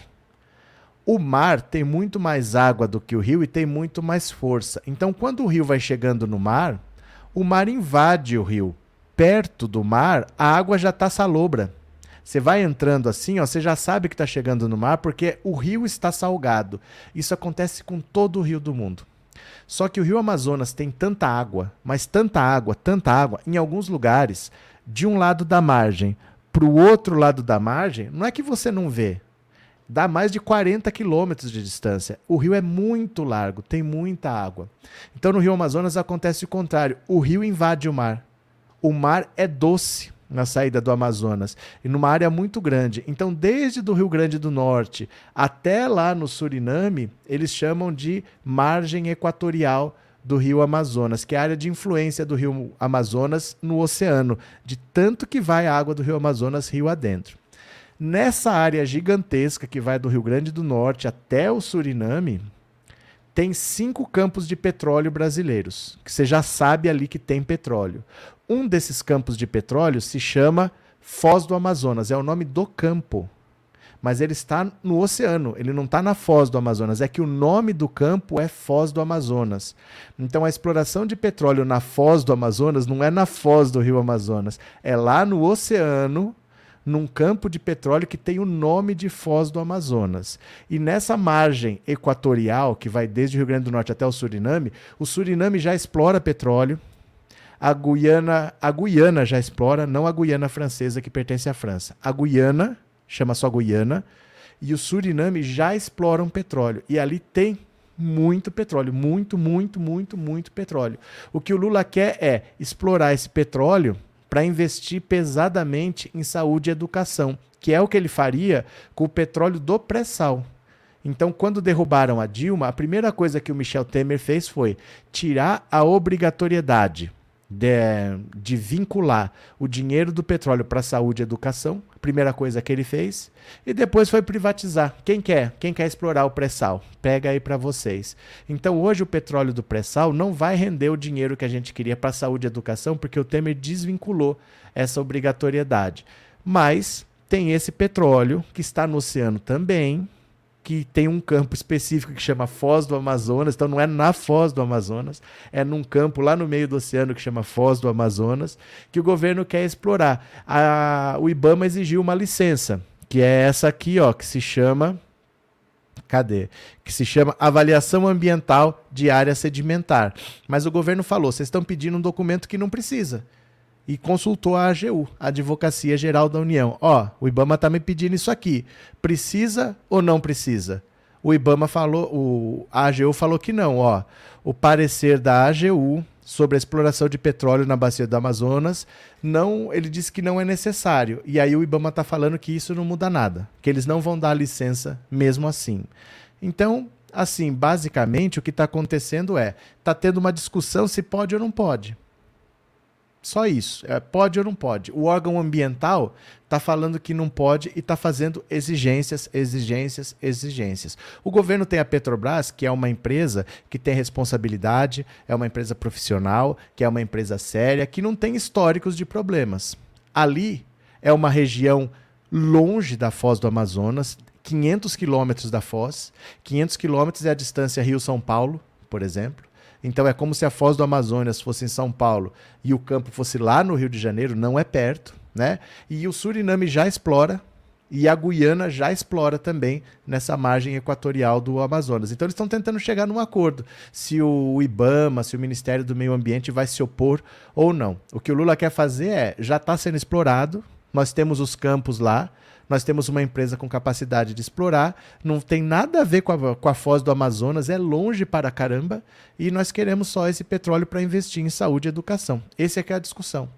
o mar tem muito mais água do que o rio e tem muito mais força. Então, quando o rio vai chegando no mar, o mar invade o rio. Perto do mar, a água já está salobra. Você vai entrando assim, ó, você já sabe que está chegando no mar porque o rio está salgado. Isso acontece com todo o rio do mundo. Só que o rio Amazonas tem tanta água, mas tanta água, tanta água, em alguns lugares, de um lado da margem para o outro lado da margem, não é que você não vê, dá mais de 40 quilômetros de distância. O rio é muito largo, tem muita água. Então no Rio Amazonas acontece o contrário: o rio invade o mar. O mar é doce na saída do Amazonas e numa área muito grande. Então, desde do Rio Grande do Norte até lá no Suriname, eles chamam de margem equatorial do Rio Amazonas, que é a área de influência do Rio Amazonas no oceano, de tanto que vai a água do Rio Amazonas rio adentro. Nessa área gigantesca que vai do Rio Grande do Norte até o Suriname, tem cinco campos de petróleo brasileiros, que você já sabe ali que tem petróleo. Um desses campos de petróleo se chama Foz do Amazonas, é o nome do campo. Mas ele está no oceano, ele não está na Foz do Amazonas. É que o nome do campo é Foz do Amazonas. Então a exploração de petróleo na Foz do Amazonas não é na Foz do Rio Amazonas, é lá no oceano num campo de petróleo que tem o nome de Foz do Amazonas. E nessa margem equatorial, que vai desde o Rio Grande do Norte até o Suriname, o Suriname já explora petróleo. A Guiana, a Guiana já explora, não a Guiana francesa que pertence à França. A Guiana, chama só Guiana, e o Suriname já exploram petróleo. E ali tem muito petróleo, muito, muito, muito, muito petróleo. O que o Lula quer é explorar esse petróleo para investir pesadamente em saúde e educação, que é o que ele faria com o petróleo do pré-sal. Então, quando derrubaram a Dilma, a primeira coisa que o Michel Temer fez foi tirar a obrigatoriedade de, de vincular o dinheiro do petróleo para saúde e educação, primeira coisa que ele fez, e depois foi privatizar. Quem quer? Quem quer explorar o pré-sal? Pega aí para vocês. Então hoje o petróleo do pré-sal não vai render o dinheiro que a gente queria para saúde e educação, porque o Temer desvinculou essa obrigatoriedade. Mas tem esse petróleo que está no oceano também, que tem um campo específico que chama Foz do Amazonas, então não é na Foz do Amazonas, é num campo lá no meio do oceano que chama Foz do Amazonas, que o governo quer explorar. A, o IBAMA exigiu uma licença, que é essa aqui, ó, que se chama cadê? Que se chama Avaliação Ambiental de Área Sedimentar. Mas o governo falou: vocês estão pedindo um documento que não precisa e consultou a AGU, a Advocacia Geral da União. Ó, o IBAMA está me pedindo isso aqui. Precisa ou não precisa? O IBAMA falou, o, a AGU falou que não, ó. O parecer da AGU sobre a exploração de petróleo na bacia do Amazonas, não, ele disse que não é necessário. E aí o IBAMA está falando que isso não muda nada, que eles não vão dar licença mesmo assim. Então, assim, basicamente o que está acontecendo é, está tendo uma discussão se pode ou não pode. Só isso. É, pode ou não pode. O órgão ambiental está falando que não pode e está fazendo exigências, exigências, exigências. O governo tem a Petrobras, que é uma empresa que tem responsabilidade, é uma empresa profissional, que é uma empresa séria, que não tem históricos de problemas. Ali é uma região longe da foz do Amazonas, 500 quilômetros da foz. 500 quilômetros é a distância Rio-São Paulo, por exemplo. Então é como se a Foz do Amazonas fosse em São Paulo e o campo fosse lá no Rio de Janeiro, não é perto, né? E o Suriname já explora e a Guiana já explora também nessa margem equatorial do Amazonas. Então eles estão tentando chegar num acordo, se o IBAMA, se o Ministério do Meio Ambiente vai se opor ou não. O que o Lula quer fazer é, já está sendo explorado, nós temos os campos lá, nós temos uma empresa com capacidade de explorar, não tem nada a ver com a, com a foz do Amazonas, é longe para caramba, e nós queremos só esse petróleo para investir em saúde e educação. Essa é que é a discussão.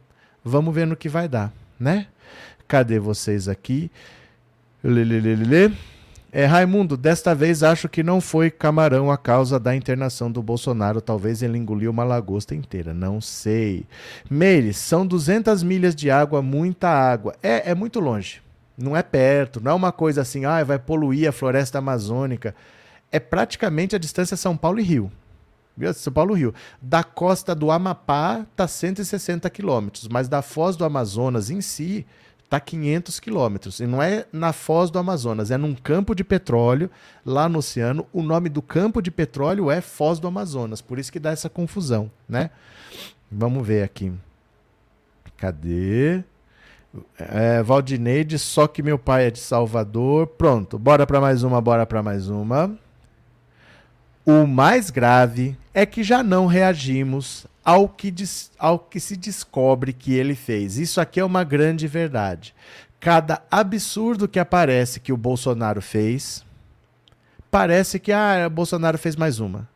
Vamos ver no que vai dar, né? Cadê vocês aqui? Lelelele. É, Raimundo, desta vez acho que não foi camarão a causa da internação do Bolsonaro. Talvez ele engoliu uma lagosta inteira. Não sei. Meire, são 200 milhas de água, muita água. É, é muito longe. Não é perto, não é uma coisa assim, ah, vai poluir a floresta amazônica. É praticamente a distância São Paulo e Rio. São Paulo Rio. Da costa do Amapá está 160 quilômetros, mas da foz do Amazonas em si está 500 quilômetros. E não é na foz do Amazonas, é num campo de petróleo lá no oceano. O nome do campo de petróleo é Foz do Amazonas, por isso que dá essa confusão, né? Vamos ver aqui. Cadê? É, Valdineide, só que meu pai é de Salvador. Pronto, bora para mais uma, bora para mais uma. O mais grave é que já não reagimos ao que, ao que se descobre que ele fez. Isso aqui é uma grande verdade. Cada absurdo que aparece que o Bolsonaro fez, parece que ah, o Bolsonaro fez mais uma.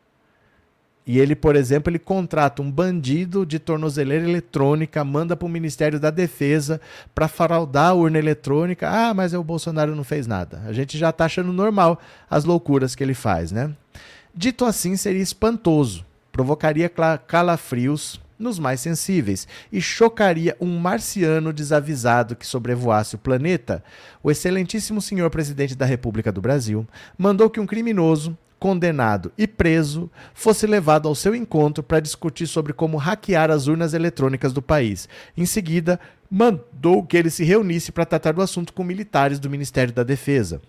E ele, por exemplo, ele contrata um bandido de tornozeleira eletrônica, manda para o Ministério da Defesa para fraudar a urna eletrônica. Ah, mas o Bolsonaro não fez nada. A gente já está achando normal as loucuras que ele faz, né? Dito assim, seria espantoso, provocaria calafrios nos mais sensíveis e chocaria um marciano desavisado que sobrevoasse o planeta. O excelentíssimo senhor presidente da República do Brasil mandou que um criminoso condenado e preso, fosse levado ao seu encontro para discutir sobre como hackear as urnas eletrônicas do país. Em seguida, mandou que ele se reunisse para tratar do assunto com militares do Ministério da Defesa.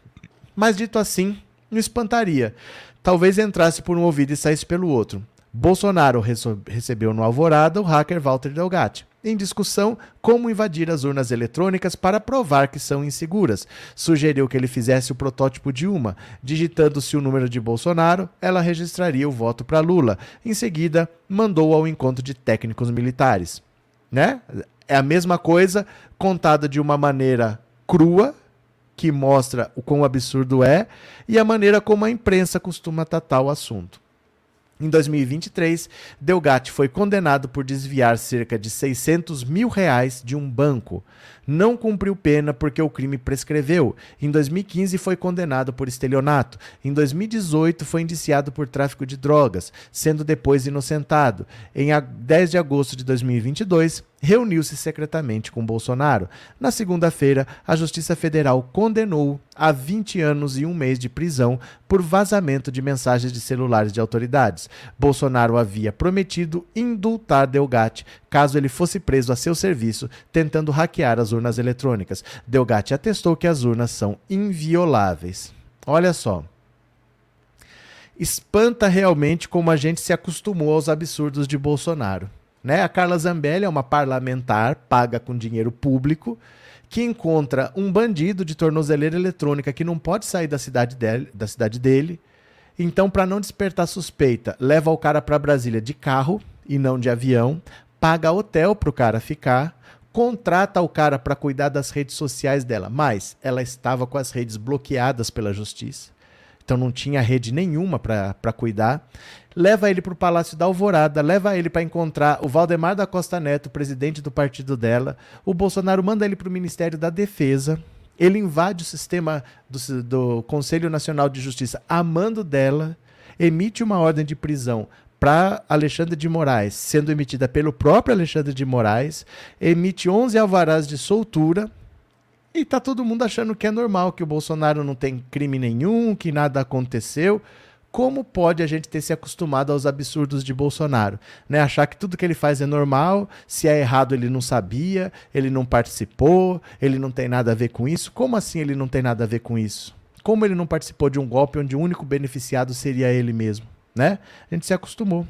Mas dito assim, não espantaria. Talvez entrasse por um ouvido e saísse pelo outro. Bolsonaro recebeu no Alvorada o hacker Walter Delgatti em discussão como invadir as urnas eletrônicas para provar que são inseguras. Sugeriu que ele fizesse o protótipo de uma. Digitando-se o número de Bolsonaro, ela registraria o voto para Lula. Em seguida, mandou ao encontro de técnicos militares. Né? É a mesma coisa contada de uma maneira crua, que mostra o quão absurdo é, e a maneira como a imprensa costuma tratar o assunto. Em 2023, Delgatti foi condenado por desviar cerca de 600 mil reais de um banco. Não cumpriu pena porque o crime prescreveu. Em 2015, foi condenado por estelionato. Em 2018, foi indiciado por tráfico de drogas, sendo depois inocentado. Em 10 de agosto de 2022, reuniu-se secretamente com Bolsonaro. Na segunda-feira, a Justiça Federal condenou a 20 anos e um mês de prisão por vazamento de mensagens de celulares de autoridades. Bolsonaro havia prometido indultar Delgatti caso ele fosse preso a seu serviço tentando hackear as urnas eletrônicas. Delgatti atestou que as urnas são invioláveis. Olha só. Espanta realmente como a gente se acostumou aos absurdos de Bolsonaro. Né? A Carla Zambelli é uma parlamentar paga com dinheiro público que encontra um bandido de tornozeleira eletrônica que não pode sair da cidade dele, da cidade dele. Então, para não despertar suspeita, leva o cara para Brasília de carro e não de avião, paga hotel para o cara ficar, contrata o cara para cuidar das redes sociais dela, mas ela estava com as redes bloqueadas pela justiça. Então não tinha rede nenhuma para cuidar leva ele para o Palácio da Alvorada, leva ele para encontrar o Valdemar da Costa Neto, presidente do partido dela. O Bolsonaro manda ele para o Ministério da Defesa. Ele invade o sistema do, do Conselho Nacional de Justiça a mando dela, emite uma ordem de prisão para Alexandre de Moraes, sendo emitida pelo próprio Alexandre de Moraes, emite 11 alvarás de soltura e tá todo mundo achando que é normal, que o Bolsonaro não tem crime nenhum, que nada aconteceu. Como pode a gente ter se acostumado aos absurdos de Bolsonaro? Né? Achar que tudo que ele faz é normal, se é errado ele não sabia, ele não participou, ele não tem nada a ver com isso. Como assim ele não tem nada a ver com isso? Como ele não participou de um golpe onde o único beneficiado seria ele mesmo? Né? A gente se acostumou.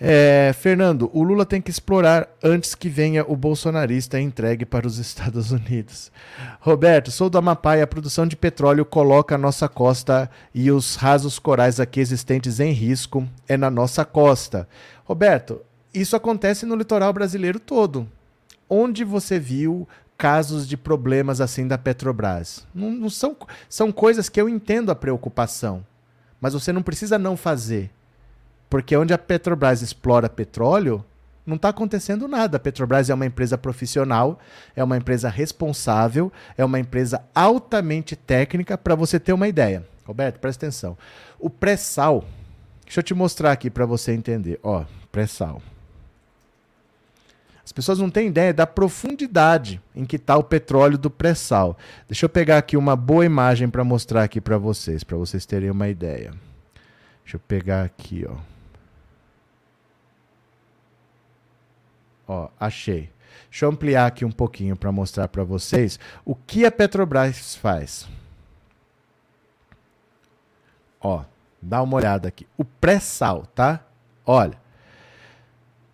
É, Fernando, o Lula tem que explorar antes que venha o bolsonarista entregue para os Estados Unidos. Roberto, sou do Amapá e a produção de petróleo coloca a nossa costa e os rasos corais aqui existentes em risco é na nossa costa. Roberto, isso acontece no litoral brasileiro todo. Onde você viu casos de problemas assim da Petrobras? Não, não são, são coisas que eu entendo a preocupação, mas você não precisa não fazer. Porque onde a Petrobras explora petróleo, não está acontecendo nada. A Petrobras é uma empresa profissional, é uma empresa responsável, é uma empresa altamente técnica. Para você ter uma ideia, Roberto, presta atenção. O pré-sal, deixa eu te mostrar aqui para você entender. Ó, pré-sal. As pessoas não têm ideia da profundidade em que está o petróleo do pré-sal. Deixa eu pegar aqui uma boa imagem para mostrar aqui para vocês, para vocês terem uma ideia. Deixa eu pegar aqui, ó. Ó, achei. Deixa eu ampliar aqui um pouquinho para mostrar para vocês o que a Petrobras faz. Ó, dá uma olhada aqui. O pré-sal, tá? Olha.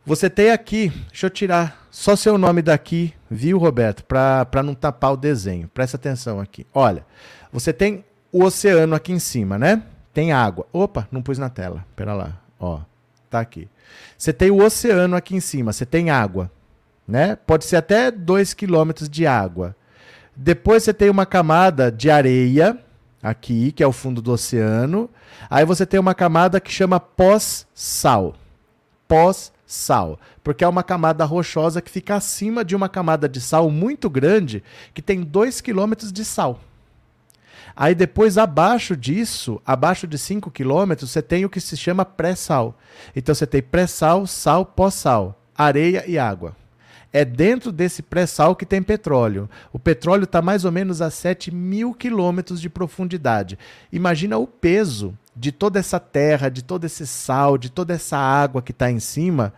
Você tem aqui, deixa eu tirar só seu nome daqui, viu, Roberto? Para não tapar o desenho. Presta atenção aqui. Olha, você tem o oceano aqui em cima, né? Tem água. Opa, não pus na tela. Pera lá. Ó, tá aqui. Você tem o oceano aqui em cima, você tem água, né? Pode ser até 2 quilômetros de água. Depois você tem uma camada de areia aqui, que é o fundo do oceano. Aí você tem uma camada que chama pós-sal. Pós-sal. Porque é uma camada rochosa que fica acima de uma camada de sal muito grande, que tem 2 quilômetros de sal. Aí depois, abaixo disso, abaixo de 5 quilômetros, você tem o que se chama pré-sal. Então você tem pré-sal, sal, pós-sal, areia e água. É dentro desse pré-sal que tem petróleo. O petróleo está mais ou menos a 7 mil quilômetros de profundidade. Imagina o peso de toda essa terra, de todo esse sal, de toda essa água que está em cima,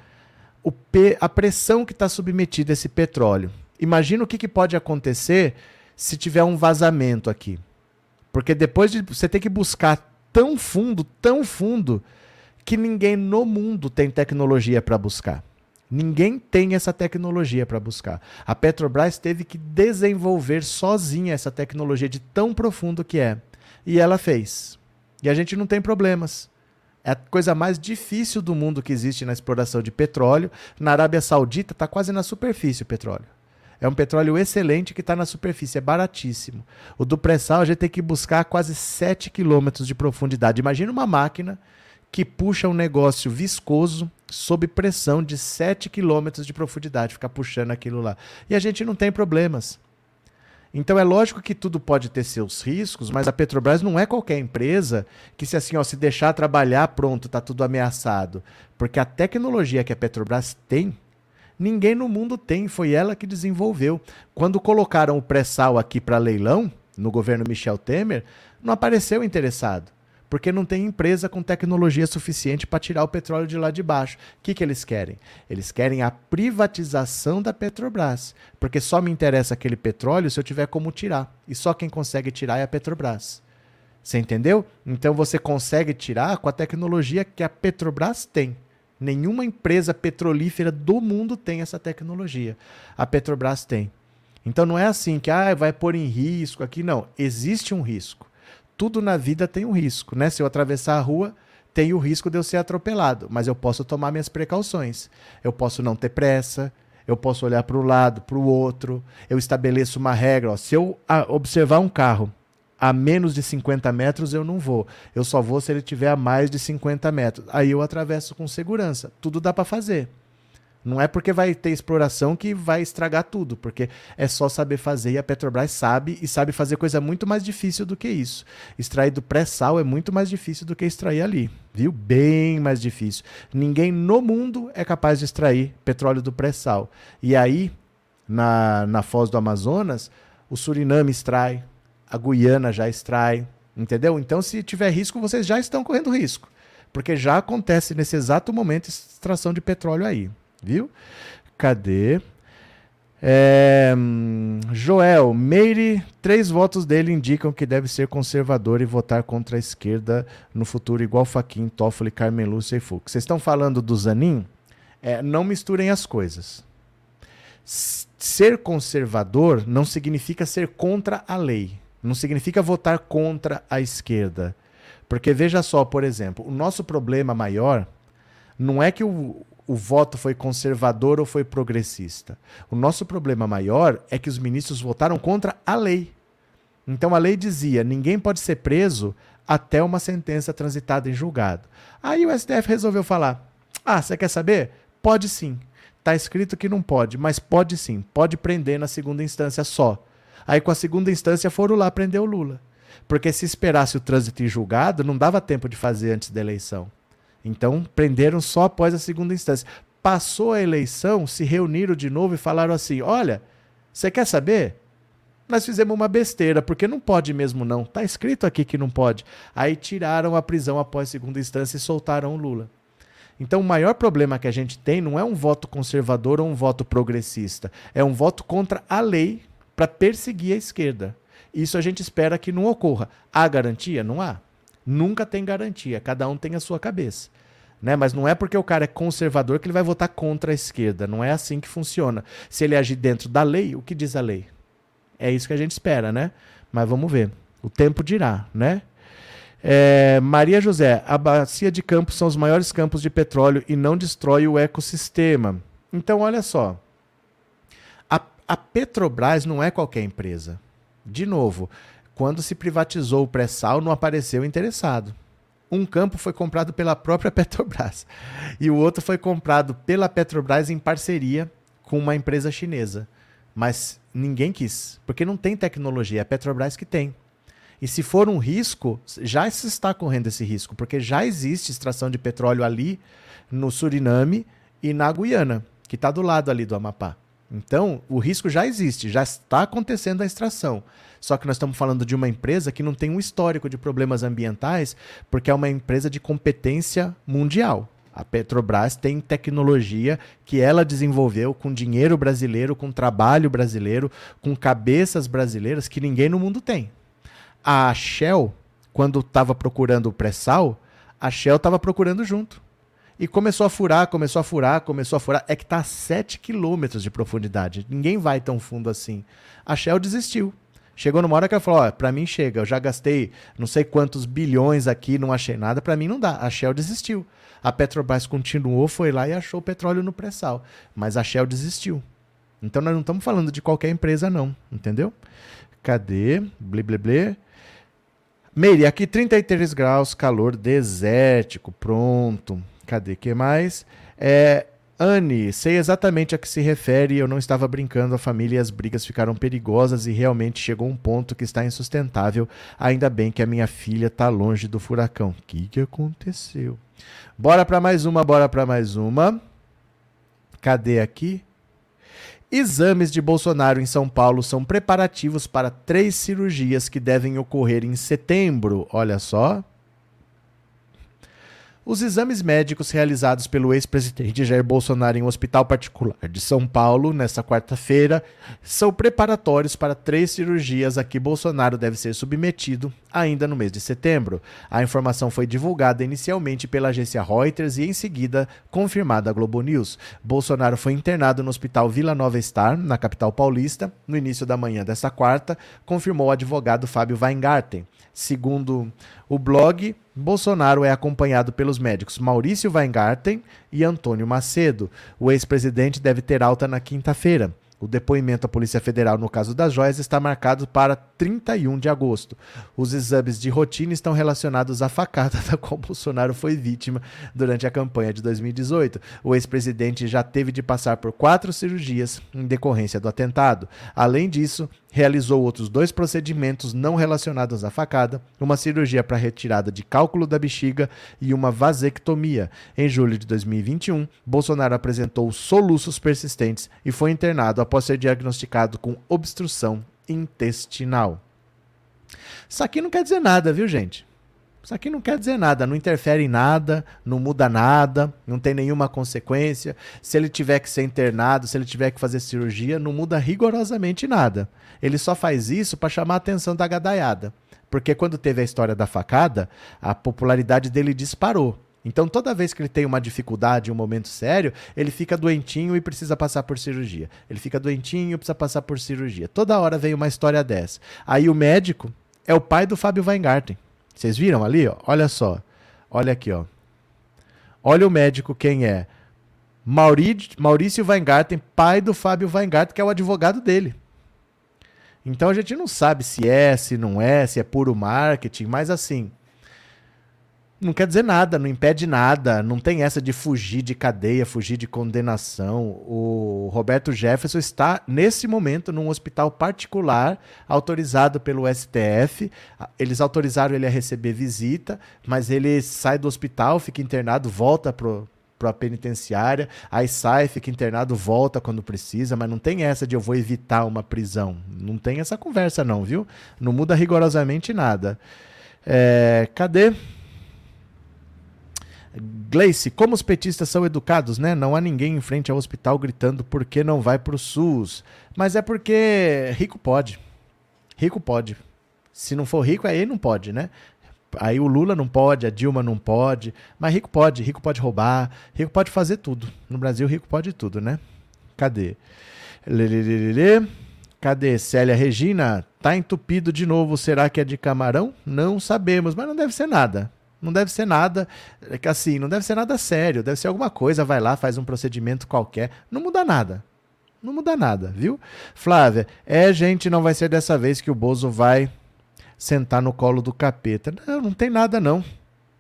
a pressão que está submetida a esse petróleo. Imagina o que, que pode acontecer se tiver um vazamento aqui. Porque depois de você ter que buscar tão fundo, tão fundo, que ninguém no mundo tem tecnologia para buscar. Ninguém tem essa tecnologia para buscar. A Petrobras teve que desenvolver sozinha essa tecnologia de tão profundo que é. E ela fez. E a gente não tem problemas. É a coisa mais difícil do mundo que existe na exploração de petróleo. Na Arábia Saudita está quase na superfície o petróleo. É um petróleo excelente que está na superfície, é baratíssimo. O do pré-sal a gente tem que buscar quase 7 quilômetros de profundidade. Imagina uma máquina que puxa um negócio viscoso sob pressão de 7 quilômetros de profundidade, ficar puxando aquilo lá. E a gente não tem problemas. Então é lógico que tudo pode ter seus riscos, mas a Petrobras não é qualquer empresa que se assim, ó, se deixar trabalhar, pronto, está tudo ameaçado. Porque a tecnologia que a Petrobras tem Ninguém no mundo tem, foi ela que desenvolveu. Quando colocaram o pré-sal aqui para leilão, no governo Michel Temer, não apareceu interessado. Porque não tem empresa com tecnologia suficiente para tirar o petróleo de lá de baixo. O que, que eles querem? Eles querem a privatização da Petrobras. Porque só me interessa aquele petróleo se eu tiver como tirar. E só quem consegue tirar é a Petrobras. Você entendeu? Então você consegue tirar com a tecnologia que a Petrobras tem. Nenhuma empresa petrolífera do mundo tem essa tecnologia. A Petrobras tem. Então não é assim que ah, vai pôr em risco aqui. Não, existe um risco. Tudo na vida tem um risco. Né? Se eu atravessar a rua, tem o risco de eu ser atropelado, mas eu posso tomar minhas precauções. Eu posso não ter pressa, eu posso olhar para um lado, para o outro, eu estabeleço uma regra. Ó, se eu ah, observar um carro a menos de 50 metros eu não vou. Eu só vou se ele tiver a mais de 50 metros. Aí eu atravesso com segurança. Tudo dá para fazer. Não é porque vai ter exploração que vai estragar tudo, porque é só saber fazer e a Petrobras sabe e sabe fazer coisa muito mais difícil do que isso. Extrair do pré-sal é muito mais difícil do que extrair ali, viu? Bem mais difícil. Ninguém no mundo é capaz de extrair petróleo do pré-sal. E aí, na, na foz do Amazonas, o Suriname extrai, a Guiana já extrai, entendeu? Então, se tiver risco, vocês já estão correndo risco, porque já acontece nesse exato momento extração de petróleo aí viu? Cadê? É, Joel, Meire, três votos dele indicam que deve ser conservador e votar contra a esquerda no futuro, igual Faquin, Toffoli, Carmen Lúcia e Fux. Vocês estão falando do Zanin? É, não misturem as coisas. Ser conservador não significa ser contra a lei. Não significa votar contra a esquerda. Porque veja só, por exemplo, o nosso problema maior não é que o, o voto foi conservador ou foi progressista. O nosso problema maior é que os ministros votaram contra a lei. Então a lei dizia: ninguém pode ser preso até uma sentença transitada em julgado. Aí o STF resolveu falar: ah, você quer saber? Pode sim. Está escrito que não pode, mas pode sim. Pode prender na segunda instância só. Aí com a segunda instância foram lá prender o Lula. Porque se esperasse o trânsito em julgado, não dava tempo de fazer antes da eleição. Então, prenderam só após a segunda instância. Passou a eleição, se reuniram de novo e falaram assim: olha, você quer saber? Nós fizemos uma besteira, porque não pode mesmo não. Tá escrito aqui que não pode. Aí tiraram a prisão após segunda instância e soltaram o Lula. Então, o maior problema que a gente tem não é um voto conservador ou um voto progressista. É um voto contra a lei para perseguir a esquerda. Isso a gente espera que não ocorra. Há garantia? Não há. Nunca tem garantia, cada um tem a sua cabeça. Né? Mas não é porque o cara é conservador que ele vai votar contra a esquerda. Não é assim que funciona. Se ele agir dentro da lei, o que diz a lei? É isso que a gente espera, né? Mas vamos ver. O tempo dirá, né? É, Maria José, a bacia de campos são os maiores campos de petróleo e não destrói o ecossistema. Então, olha só. A, Petrobras não é qualquer empresa. De novo, quando se privatizou o pré-sal, não apareceu interessado. Um campo foi comprado pela própria Petrobras e o outro foi comprado pela Petrobras em parceria com uma empresa chinesa. Mas ninguém quis, porque não tem tecnologia, é a Petrobras que tem. E se for um risco, já se está correndo esse risco, porque já existe extração de petróleo ali no Suriname e na Guiana, que está do lado ali do Amapá. Então, o risco já existe, já está acontecendo a extração. Só que nós estamos falando de uma empresa que não tem um histórico de problemas ambientais, porque é uma empresa de competência mundial. A Petrobras tem tecnologia que ela desenvolveu com dinheiro brasileiro, com trabalho brasileiro, com cabeças brasileiras que ninguém no mundo tem. A Shell, quando estava procurando o pré-sal, a Shell estava procurando junto. E começou a furar, começou a furar, começou a furar. É que está a 7 quilômetros de profundidade. Ninguém vai tão fundo assim. A Shell desistiu. Chegou numa hora que ela falou: Ó, pra mim chega, eu já gastei não sei quantos bilhões aqui, não achei nada, para mim não dá. A Shell desistiu. A Petrobras continuou, foi lá e achou petróleo no pré-sal. Mas a Shell desistiu. Então nós não estamos falando de qualquer empresa, não. Entendeu? Cadê? Blé, blé, blé. Meire, aqui 33 graus, calor desértico. Pronto. Cadê que mais? É, Anne, sei exatamente a que se refere, eu não estava brincando, a família e as brigas ficaram perigosas e realmente chegou um ponto que está insustentável. Ainda bem que a minha filha está longe do furacão. O que, que aconteceu? Bora para mais uma, bora para mais uma. Cadê aqui? Exames de Bolsonaro em São Paulo são preparativos para três cirurgias que devem ocorrer em setembro. Olha só. Os exames médicos realizados pelo ex-presidente Jair Bolsonaro em um hospital particular de São Paulo nesta quarta-feira são preparatórios para três cirurgias a que Bolsonaro deve ser submetido ainda no mês de setembro. A informação foi divulgada inicialmente pela agência Reuters e em seguida confirmada à Globo News. Bolsonaro foi internado no Hospital Vila Nova Star, na capital paulista, no início da manhã desta quarta, confirmou o advogado Fábio Weingarten. Segundo o blog, Bolsonaro é acompanhado pelos médicos Maurício Weingarten e Antônio Macedo. O ex-presidente deve ter alta na quinta-feira. O depoimento à Polícia Federal no caso das joias está marcado para 31 de agosto. Os exames de rotina estão relacionados à facada da qual Bolsonaro foi vítima durante a campanha de 2018. O ex-presidente já teve de passar por quatro cirurgias em decorrência do atentado. Além disso, realizou outros dois procedimentos não relacionados à facada, uma cirurgia para retirada de cálculo da bexiga e uma vasectomia. Em julho de 2021, Bolsonaro apresentou soluços persistentes e foi internado após ser diagnosticado com obstrução intestinal. Isso aqui não quer dizer nada, viu, gente? Isso aqui não quer dizer nada, não interfere em nada, não muda nada, não tem nenhuma consequência. Se ele tiver que ser internado, se ele tiver que fazer cirurgia, não muda rigorosamente nada. Ele só faz isso para chamar a atenção da gadaiada. Porque quando teve a história da facada, a popularidade dele disparou. Então, toda vez que ele tem uma dificuldade, um momento sério, ele fica doentinho e precisa passar por cirurgia. Ele fica doentinho e precisa passar por cirurgia. Toda hora vem uma história dessa. Aí o médico é o pai do Fábio Weingarten. Vocês viram ali? Ó? Olha só. Olha aqui, ó. Olha o médico quem é. Maurício Weingarten, pai do Fábio Weingarten, que é o advogado dele. Então a gente não sabe se é, se não é, se é puro marketing, mas assim, não quer dizer nada, não impede nada, não tem essa de fugir de cadeia, fugir de condenação. O Roberto Jefferson está, nesse momento, num hospital particular, autorizado pelo STF. Eles autorizaram ele a receber visita, mas ele sai do hospital, fica internado, volta pro para a penitenciária, aí sai, fica internado, volta quando precisa, mas não tem essa de eu vou evitar uma prisão. Não tem essa conversa não, viu? Não muda rigorosamente nada. É, cadê? Gleice, como os petistas são educados, né? Não há ninguém em frente ao hospital gritando por que não vai pro SUS. Mas é porque rico pode. Rico pode. Se não for rico, aí não pode, né? Aí o Lula não pode, a Dilma não pode, mas rico pode, rico pode roubar, rico pode fazer tudo. No Brasil, rico pode tudo, né? Cadê? Lelelele. Cadê? Célia Regina, tá entupido de novo, será que é de camarão? Não sabemos, mas não deve ser nada. Não deve ser nada, é assim, não deve ser nada sério, deve ser alguma coisa, vai lá, faz um procedimento qualquer, não muda nada. Não muda nada, viu? Flávia, é, gente, não vai ser dessa vez que o Bozo vai sentar no colo do capeta. Não, não tem nada não.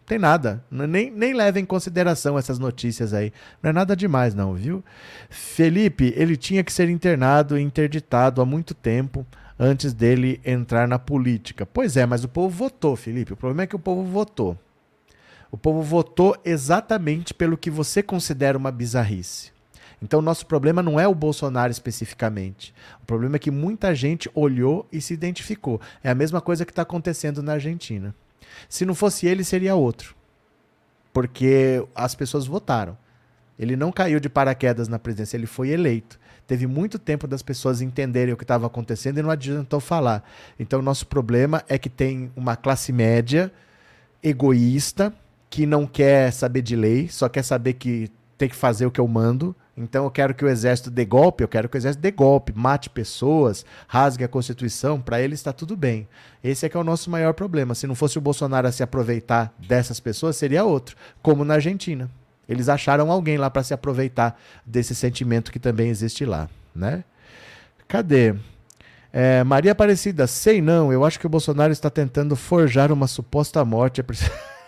Tem nada. Nem, nem leva em consideração essas notícias aí. Não é nada demais, não, viu? Felipe, ele tinha que ser internado e interditado há muito tempo antes dele entrar na política. Pois é, mas o povo votou, Felipe. O problema é que o povo votou. O povo votou exatamente pelo que você considera uma bizarrice. Então, nosso problema não é o Bolsonaro especificamente. O problema é que muita gente olhou e se identificou. É a mesma coisa que está acontecendo na Argentina. Se não fosse ele, seria outro. Porque as pessoas votaram. Ele não caiu de paraquedas na presidência, ele foi eleito. Teve muito tempo das pessoas entenderem o que estava acontecendo e não adiantou falar. Então, nosso problema é que tem uma classe média egoísta que não quer saber de lei, só quer saber que tem que fazer o que eu mando. Então eu quero que o exército dê golpe, eu quero que o exército dê golpe, mate pessoas, rasgue a Constituição, para ele está tudo bem. Esse é que é o nosso maior problema. Se não fosse o Bolsonaro a se aproveitar dessas pessoas, seria outro, como na Argentina. Eles acharam alguém lá para se aproveitar desse sentimento que também existe lá, né? Cadê? É, Maria Aparecida, sei não, eu acho que o Bolsonaro está tentando forjar uma suposta morte.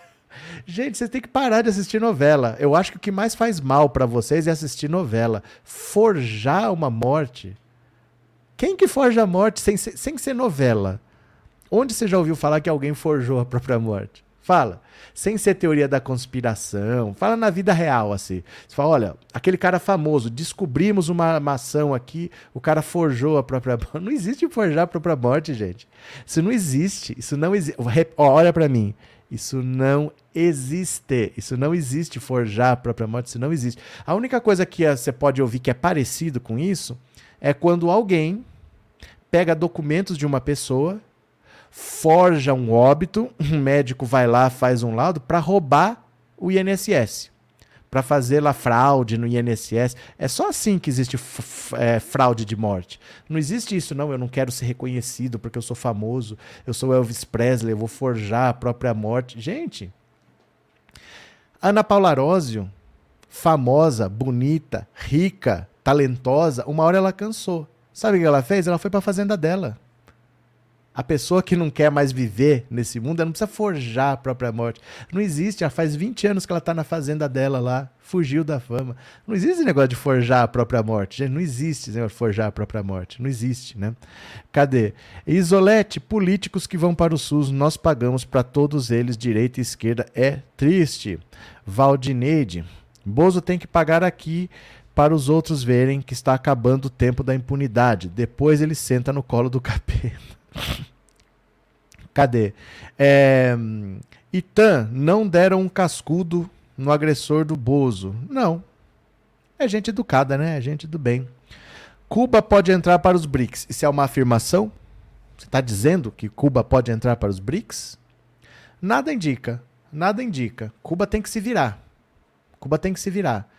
Gente, vocês têm que parar de assistir novela. Eu acho que o que mais faz mal para vocês é assistir novela. Forjar uma morte. Quem que forja a morte sem ser, sem ser novela? Onde você já ouviu falar que alguém forjou a própria morte? Fala. Sem ser teoria da conspiração. Fala na vida real, assim. Você fala, olha, aquele cara famoso, descobrimos uma maçã aqui, o cara forjou a própria morte. Não existe forjar a própria morte, gente. Isso não existe. Isso não existe. Olha para mim. Isso não existe. Isso não existe. Forjar a própria morte, isso não existe. A única coisa que você pode ouvir que é parecido com isso é quando alguém pega documentos de uma pessoa, forja um óbito, um médico vai lá, faz um laudo para roubar o INSS para fazer lá fraude no INSS. É só assim que existe é, fraude de morte. Não existe isso, não. Eu não quero ser reconhecido porque eu sou famoso, eu sou Elvis Presley, eu vou forjar a própria morte. Gente, Ana Paula Arósio, famosa, bonita, rica, talentosa, uma hora ela cansou. Sabe o que ela fez? Ela foi para a fazenda dela. A pessoa que não quer mais viver nesse mundo, ela não precisa forjar a própria morte. Não existe, já faz 20 anos que ela está na fazenda dela lá, fugiu da fama. Não existe negócio de forjar a própria morte. Não existe negócio de forjar a própria morte. Não existe, né? Cadê? Isolete, políticos que vão para o SUS, nós pagamos para todos eles, direita e esquerda. É triste. Valdineide, Bozo tem que pagar aqui para os outros verem que está acabando o tempo da impunidade. Depois ele senta no colo do capeta. Cadê? É, Itan, não deram um cascudo no agressor do Bozo. Não. É gente educada, né? É gente do bem. Cuba pode entrar para os BRICS. Isso é uma afirmação? Você está dizendo que Cuba pode entrar para os BRICS? Nada indica. Nada indica. Cuba tem que se virar. Cuba tem que se virar.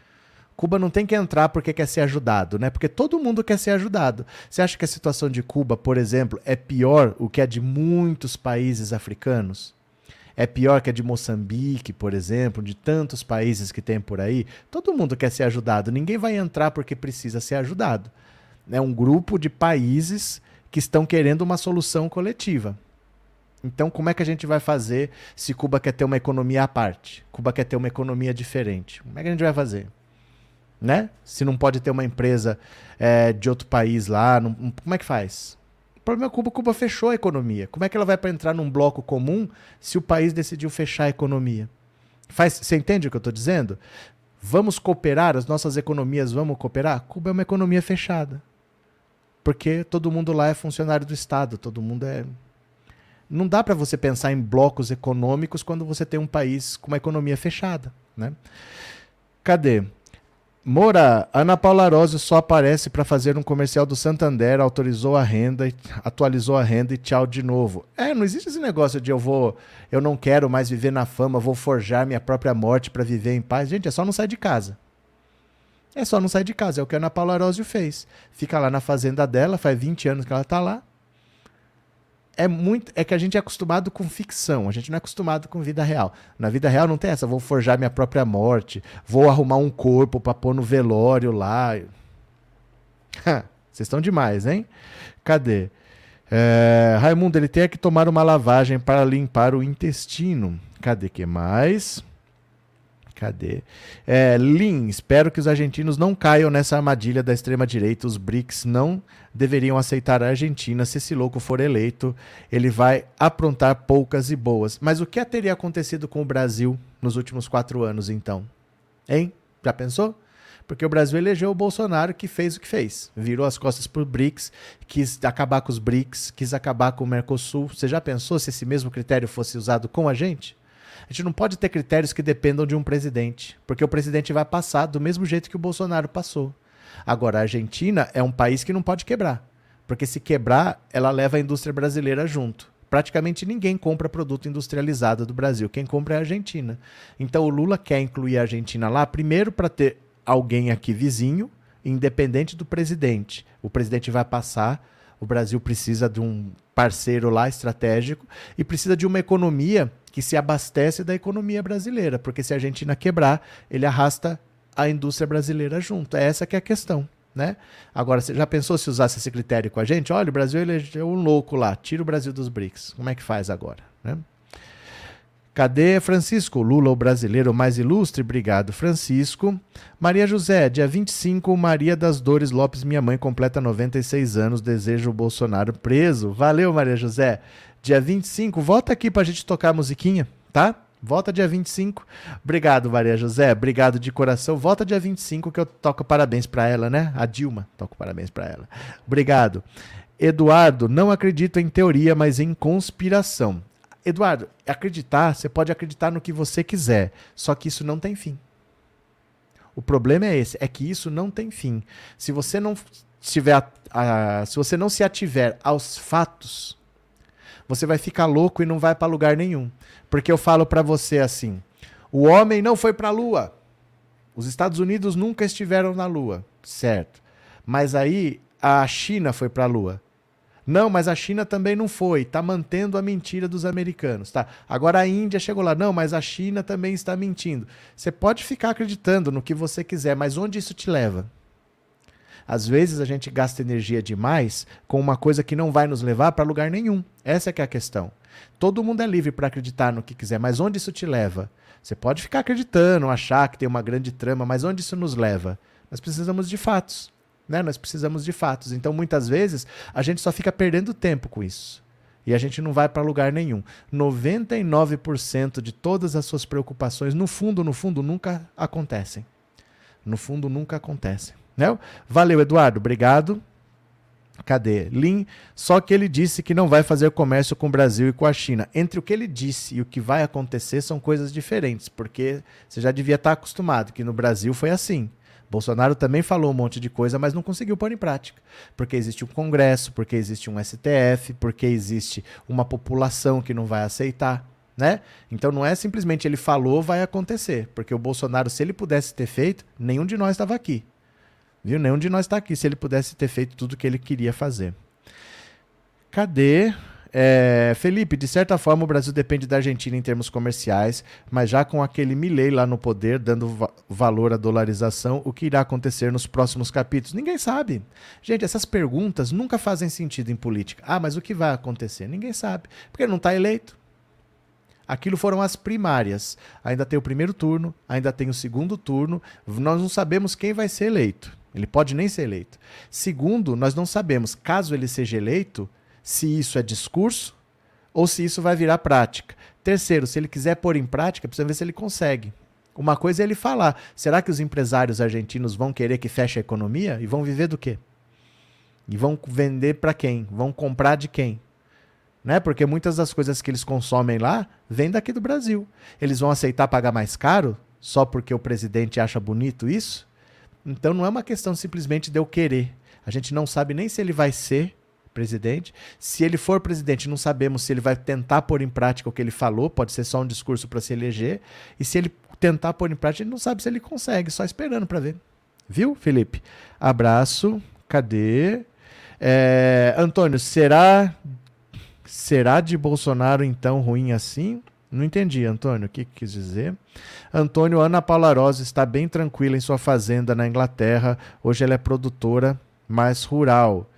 Cuba não tem que entrar porque quer ser ajudado, né? Porque todo mundo quer ser ajudado. Você acha que a situação de Cuba, por exemplo, é pior o que é de muitos países africanos? É pior que a de Moçambique, por exemplo, de tantos países que tem por aí? Todo mundo quer ser ajudado. Ninguém vai entrar porque precisa ser ajudado. É um grupo de países que estão querendo uma solução coletiva. Então, como é que a gente vai fazer se Cuba quer ter uma economia à parte? Cuba quer ter uma economia diferente. Como é que a gente vai fazer? Né? Se não pode ter uma empresa é, de outro país lá, não, como é que faz? O problema é que Cuba, Cuba fechou a economia. Como é que ela vai para entrar num bloco comum se o país decidiu fechar a economia? Faz, você entende o que eu estou dizendo? Vamos cooperar, as nossas economias vamos cooperar? Cuba é uma economia fechada. Porque todo mundo lá é funcionário do Estado, todo mundo é. Não dá para você pensar em blocos econômicos quando você tem um país com uma economia fechada. Né? Cadê? Moura, Ana Paula Arósio só aparece para fazer um comercial do Santander, autorizou a renda, atualizou a renda e tchau de novo. É, não existe esse negócio de eu vou, eu não quero mais viver na fama, vou forjar minha própria morte para viver em paz. Gente, é só não sair de casa. É só não sair de casa, é o que a Ana Paula Arósio fez. Fica lá na fazenda dela, faz 20 anos que ela está lá, é muito é que a gente é acostumado com ficção, a gente não é acostumado com vida real. Na vida real não tem essa, vou forjar minha própria morte, vou arrumar um corpo para pôr no velório lá. Vocês estão demais, hein? Cadê? É, Raimundo, ele tem que tomar uma lavagem para limpar o intestino. Cadê que mais? Cadê? É, Lin, espero que os argentinos não caiam nessa armadilha da extrema-direita. Os BRICS não deveriam aceitar a Argentina. Se esse louco for eleito, ele vai aprontar poucas e boas. Mas o que teria acontecido com o Brasil nos últimos quatro anos, então? Hein? Já pensou? Porque o Brasil elegeu o Bolsonaro que fez o que fez. Virou as costas para o BRICS, quis acabar com os BRICS, quis acabar com o Mercosul. Você já pensou se esse mesmo critério fosse usado com a gente? A gente não pode ter critérios que dependam de um presidente, porque o presidente vai passar do mesmo jeito que o Bolsonaro passou. Agora, a Argentina é um país que não pode quebrar, porque se quebrar, ela leva a indústria brasileira junto. Praticamente ninguém compra produto industrializado do Brasil. Quem compra é a Argentina. Então o Lula quer incluir a Argentina lá, primeiro para ter alguém aqui vizinho, independente do presidente. O presidente vai passar, o Brasil precisa de um parceiro lá estratégico e precisa de uma economia que se abastece da economia brasileira, porque se a Argentina quebrar, ele arrasta a indústria brasileira junto. É essa que é a questão. Né? Agora, você já pensou se usasse esse critério com a gente? Olha, o Brasil elegeu um louco lá, tira o Brasil dos BRICS. Como é que faz agora? Né? Cadê Francisco? Lula, o brasileiro mais ilustre? Obrigado, Francisco. Maria José, dia 25, Maria das Dores Lopes, minha mãe, completa 96 anos. Desejo o Bolsonaro preso. Valeu, Maria José dia 25. Volta aqui pra gente tocar a musiquinha, tá? Volta dia 25. Obrigado, Maria José. Obrigado de coração. Volta dia 25 que eu toco parabéns para ela, né? A Dilma. Toco parabéns para ela. Obrigado. Eduardo, não acredito em teoria, mas em conspiração. Eduardo, acreditar, você pode acreditar no que você quiser, só que isso não tem fim. O problema é esse, é que isso não tem fim. Se você não tiver, a, se você não se ativer aos fatos, você vai ficar louco e não vai para lugar nenhum. Porque eu falo para você assim: o homem não foi para a lua. Os Estados Unidos nunca estiveram na lua, certo? Mas aí a China foi para a lua. Não, mas a China também não foi, está mantendo a mentira dos americanos, tá? Agora a Índia chegou lá, não, mas a China também está mentindo. Você pode ficar acreditando no que você quiser, mas onde isso te leva? Às vezes a gente gasta energia demais com uma coisa que não vai nos levar para lugar nenhum. Essa é que é a questão. Todo mundo é livre para acreditar no que quiser, mas onde isso te leva? Você pode ficar acreditando, achar que tem uma grande trama, mas onde isso nos leva? Nós precisamos de fatos. Né? Nós precisamos de fatos. Então, muitas vezes, a gente só fica perdendo tempo com isso. E a gente não vai para lugar nenhum. 99% de todas as suas preocupações, no fundo, no fundo, nunca acontecem. No fundo, nunca acontecem. Né? Valeu, Eduardo. Obrigado. Cadê? Lin, só que ele disse que não vai fazer comércio com o Brasil e com a China. Entre o que ele disse e o que vai acontecer são coisas diferentes, porque você já devia estar acostumado que no Brasil foi assim. Bolsonaro também falou um monte de coisa, mas não conseguiu pôr em prática. Porque existe um Congresso, porque existe um STF, porque existe uma população que não vai aceitar. Né? Então não é simplesmente ele falou, vai acontecer. Porque o Bolsonaro, se ele pudesse ter feito, nenhum de nós estava aqui. Viu? Nenhum de nós está aqui se ele pudesse ter feito tudo o que ele queria fazer. Cadê? É, Felipe, de certa forma o Brasil depende da Argentina em termos comerciais, mas já com aquele Milley lá no poder, dando va valor à dolarização, o que irá acontecer nos próximos capítulos? Ninguém sabe. Gente, essas perguntas nunca fazem sentido em política. Ah, mas o que vai acontecer? Ninguém sabe, porque não está eleito. Aquilo foram as primárias. Ainda tem o primeiro turno, ainda tem o segundo turno. Nós não sabemos quem vai ser eleito. Ele pode nem ser eleito. Segundo, nós não sabemos, caso ele seja eleito, se isso é discurso ou se isso vai virar prática. Terceiro, se ele quiser pôr em prática, precisa ver se ele consegue. Uma coisa é ele falar: será que os empresários argentinos vão querer que feche a economia e vão viver do quê? E vão vender para quem? Vão comprar de quem? Né? Porque muitas das coisas que eles consomem lá vêm daqui do Brasil. Eles vão aceitar pagar mais caro só porque o presidente acha bonito isso? Então não é uma questão simplesmente de eu querer. A gente não sabe nem se ele vai ser presidente. Se ele for presidente, não sabemos se ele vai tentar pôr em prática o que ele falou, pode ser só um discurso para se eleger. E se ele tentar pôr em prática, ele não sabe se ele consegue, só esperando para ver. Viu, Felipe? Abraço. Cadê? É, Antônio, será será de Bolsonaro então ruim assim? Não entendi, Antônio, o que, que quis dizer? Antônio, Ana Paula Rosa está bem tranquila em sua fazenda na Inglaterra. Hoje ela é produtora mais rural.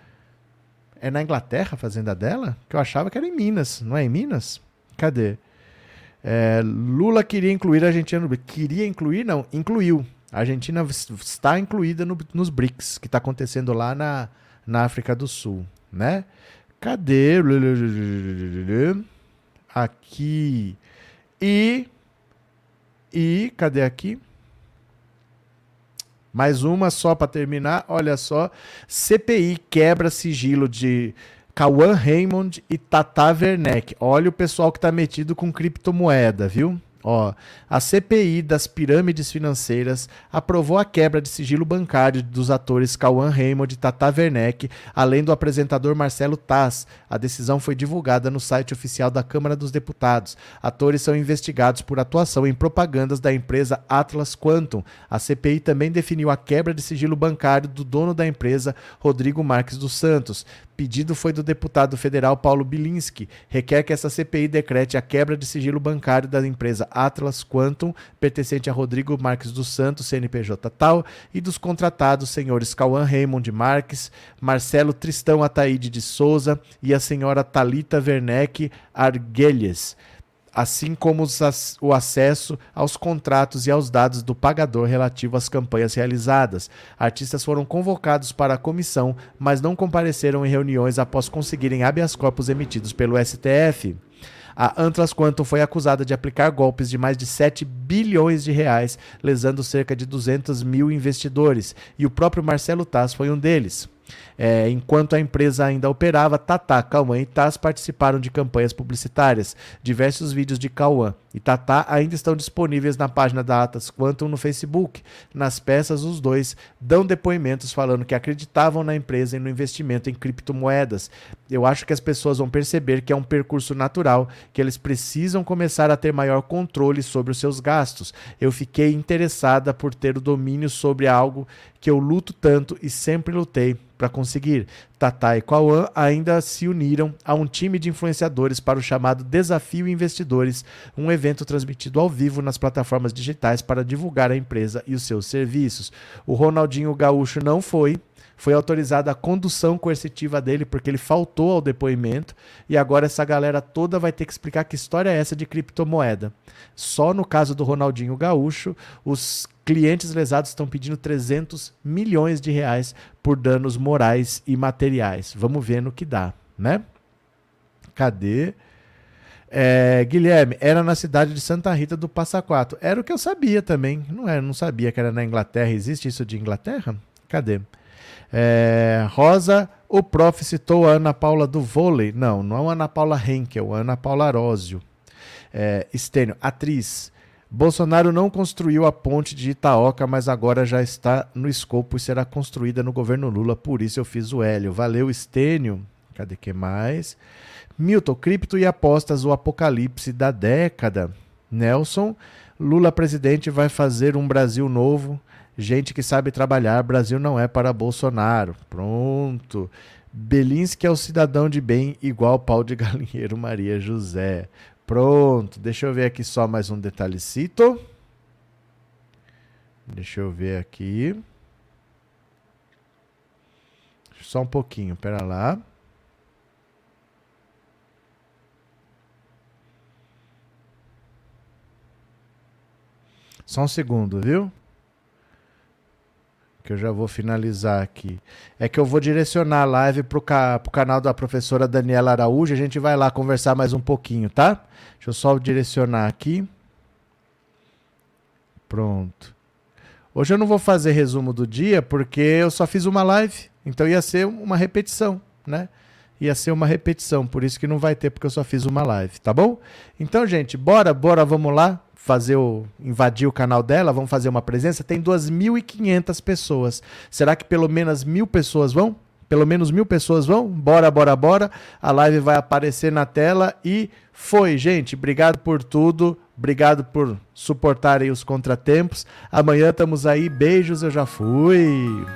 É na Inglaterra a fazenda dela? Que eu achava que era em Minas. Não é em Minas? Cadê? É, Lula queria incluir a Argentina no BRICS. Queria incluir? Não, incluiu. A Argentina está incluída no, nos BRICS, que está acontecendo lá na, na África do Sul. Né? Cadê? Aqui. E. E. Cadê aqui? Mais uma só para terminar. Olha só. CPI quebra sigilo de Cauã Raymond e Tata Werneck. Olha o pessoal que está metido com criptomoeda, viu? Ó, a CPI das pirâmides financeiras aprovou a quebra de sigilo bancário dos atores Cauã Raymond e Tata Werneck, além do apresentador Marcelo Taz. A decisão foi divulgada no site oficial da Câmara dos Deputados. Atores são investigados por atuação em propagandas da empresa Atlas Quantum. A CPI também definiu a quebra de sigilo bancário do dono da empresa, Rodrigo Marques dos Santos. Pedido foi do deputado federal Paulo Bilinski. Requer que essa CPI decrete a quebra de sigilo bancário da empresa Atlas Quantum, pertencente a Rodrigo Marques dos Santos, CNPJ tal, e dos contratados senhores Cauã Raymond Marques, Marcelo Tristão Ataíde de Souza e a senhora Talita Werneck Arguelles assim como o acesso aos contratos e aos dados do pagador relativo às campanhas realizadas. Artistas foram convocados para a comissão, mas não compareceram em reuniões após conseguirem habeas corpus emitidos pelo STF. A Antras Quantum foi acusada de aplicar golpes de mais de 7 bilhões de reais, lesando cerca de 200 mil investidores, e o próprio Marcelo Taz foi um deles. É, enquanto a empresa ainda operava, Tata, Cauã e Taz participaram de campanhas publicitárias. Diversos vídeos de Cauã e Tata ainda estão disponíveis na página da Atas Quantum no Facebook. Nas peças, os dois dão depoimentos falando que acreditavam na empresa e no investimento em criptomoedas. Eu acho que as pessoas vão perceber que é um percurso natural, que eles precisam começar a ter maior controle sobre os seus gastos. Eu fiquei interessada por ter o domínio sobre algo que eu luto tanto e sempre lutei para conseguir. Tata e Cauã ainda se uniram a um time de influenciadores para o chamado Desafio Investidores, um evento transmitido ao vivo nas plataformas digitais para divulgar a empresa e os seus serviços. O Ronaldinho Gaúcho não foi, Foi autorizada a condução coercitiva dele porque ele faltou ao depoimento e agora essa galera toda vai ter que explicar que história é essa de criptomoeda. Só no caso do Ronaldinho Gaúcho, os clientes lesados estão pedindo 300 milhões de reais por danos morais e materiais. Vamos ver no que dá, né? Cadê? É, Guilherme, era na cidade de Santa Rita do Passa Quatro. Era o que eu sabia também. Não era, não sabia que era na Inglaterra. Existe isso de Inglaterra? Cadê? É, Rosa, o prof citou a Ana Paula do vôlei. Não, não a Ana Paula Henkel, a Ana Paula Arósio. É, Estênio, atriz. Bolsonaro não construiu a ponte de Itaoca, mas agora já está no escopo e será construída no governo Lula. Por isso eu fiz o Hélio. Valeu, Estênio. Cadê que mais? Milton, cripto e apostas, o apocalipse da década. Nelson, Lula presidente vai fazer um Brasil novo. Gente que sabe trabalhar, Brasil não é para Bolsonaro. Pronto. Belinski é o cidadão de bem, igual pau de galinheiro Maria José. Pronto. Deixa eu ver aqui só mais um detalhecito. Deixa eu ver aqui. Só um pouquinho, pera lá. Só um segundo, viu? Que eu já vou finalizar aqui. É que eu vou direcionar a live pro, ca canal da professora Daniela Araújo. A gente vai lá conversar mais um pouquinho, tá? Deixa eu só direcionar aqui. Pronto. Hoje eu não vou fazer resumo do dia porque eu só fiz uma live. Então ia ser uma repetição, né? Ia ser uma repetição, por isso que não vai ter porque eu só fiz uma live, tá bom? Então, gente, bora, bora, vamos lá fazer o invadir o canal dela, vamos fazer uma presença, tem 2.500 pessoas. Será que pelo menos mil pessoas vão? Pelo menos mil pessoas vão? Bora, bora, bora. A live vai aparecer na tela e foi, gente. Obrigado por tudo. Obrigado por suportarem os contratempos. Amanhã estamos aí. Beijos, eu já fui.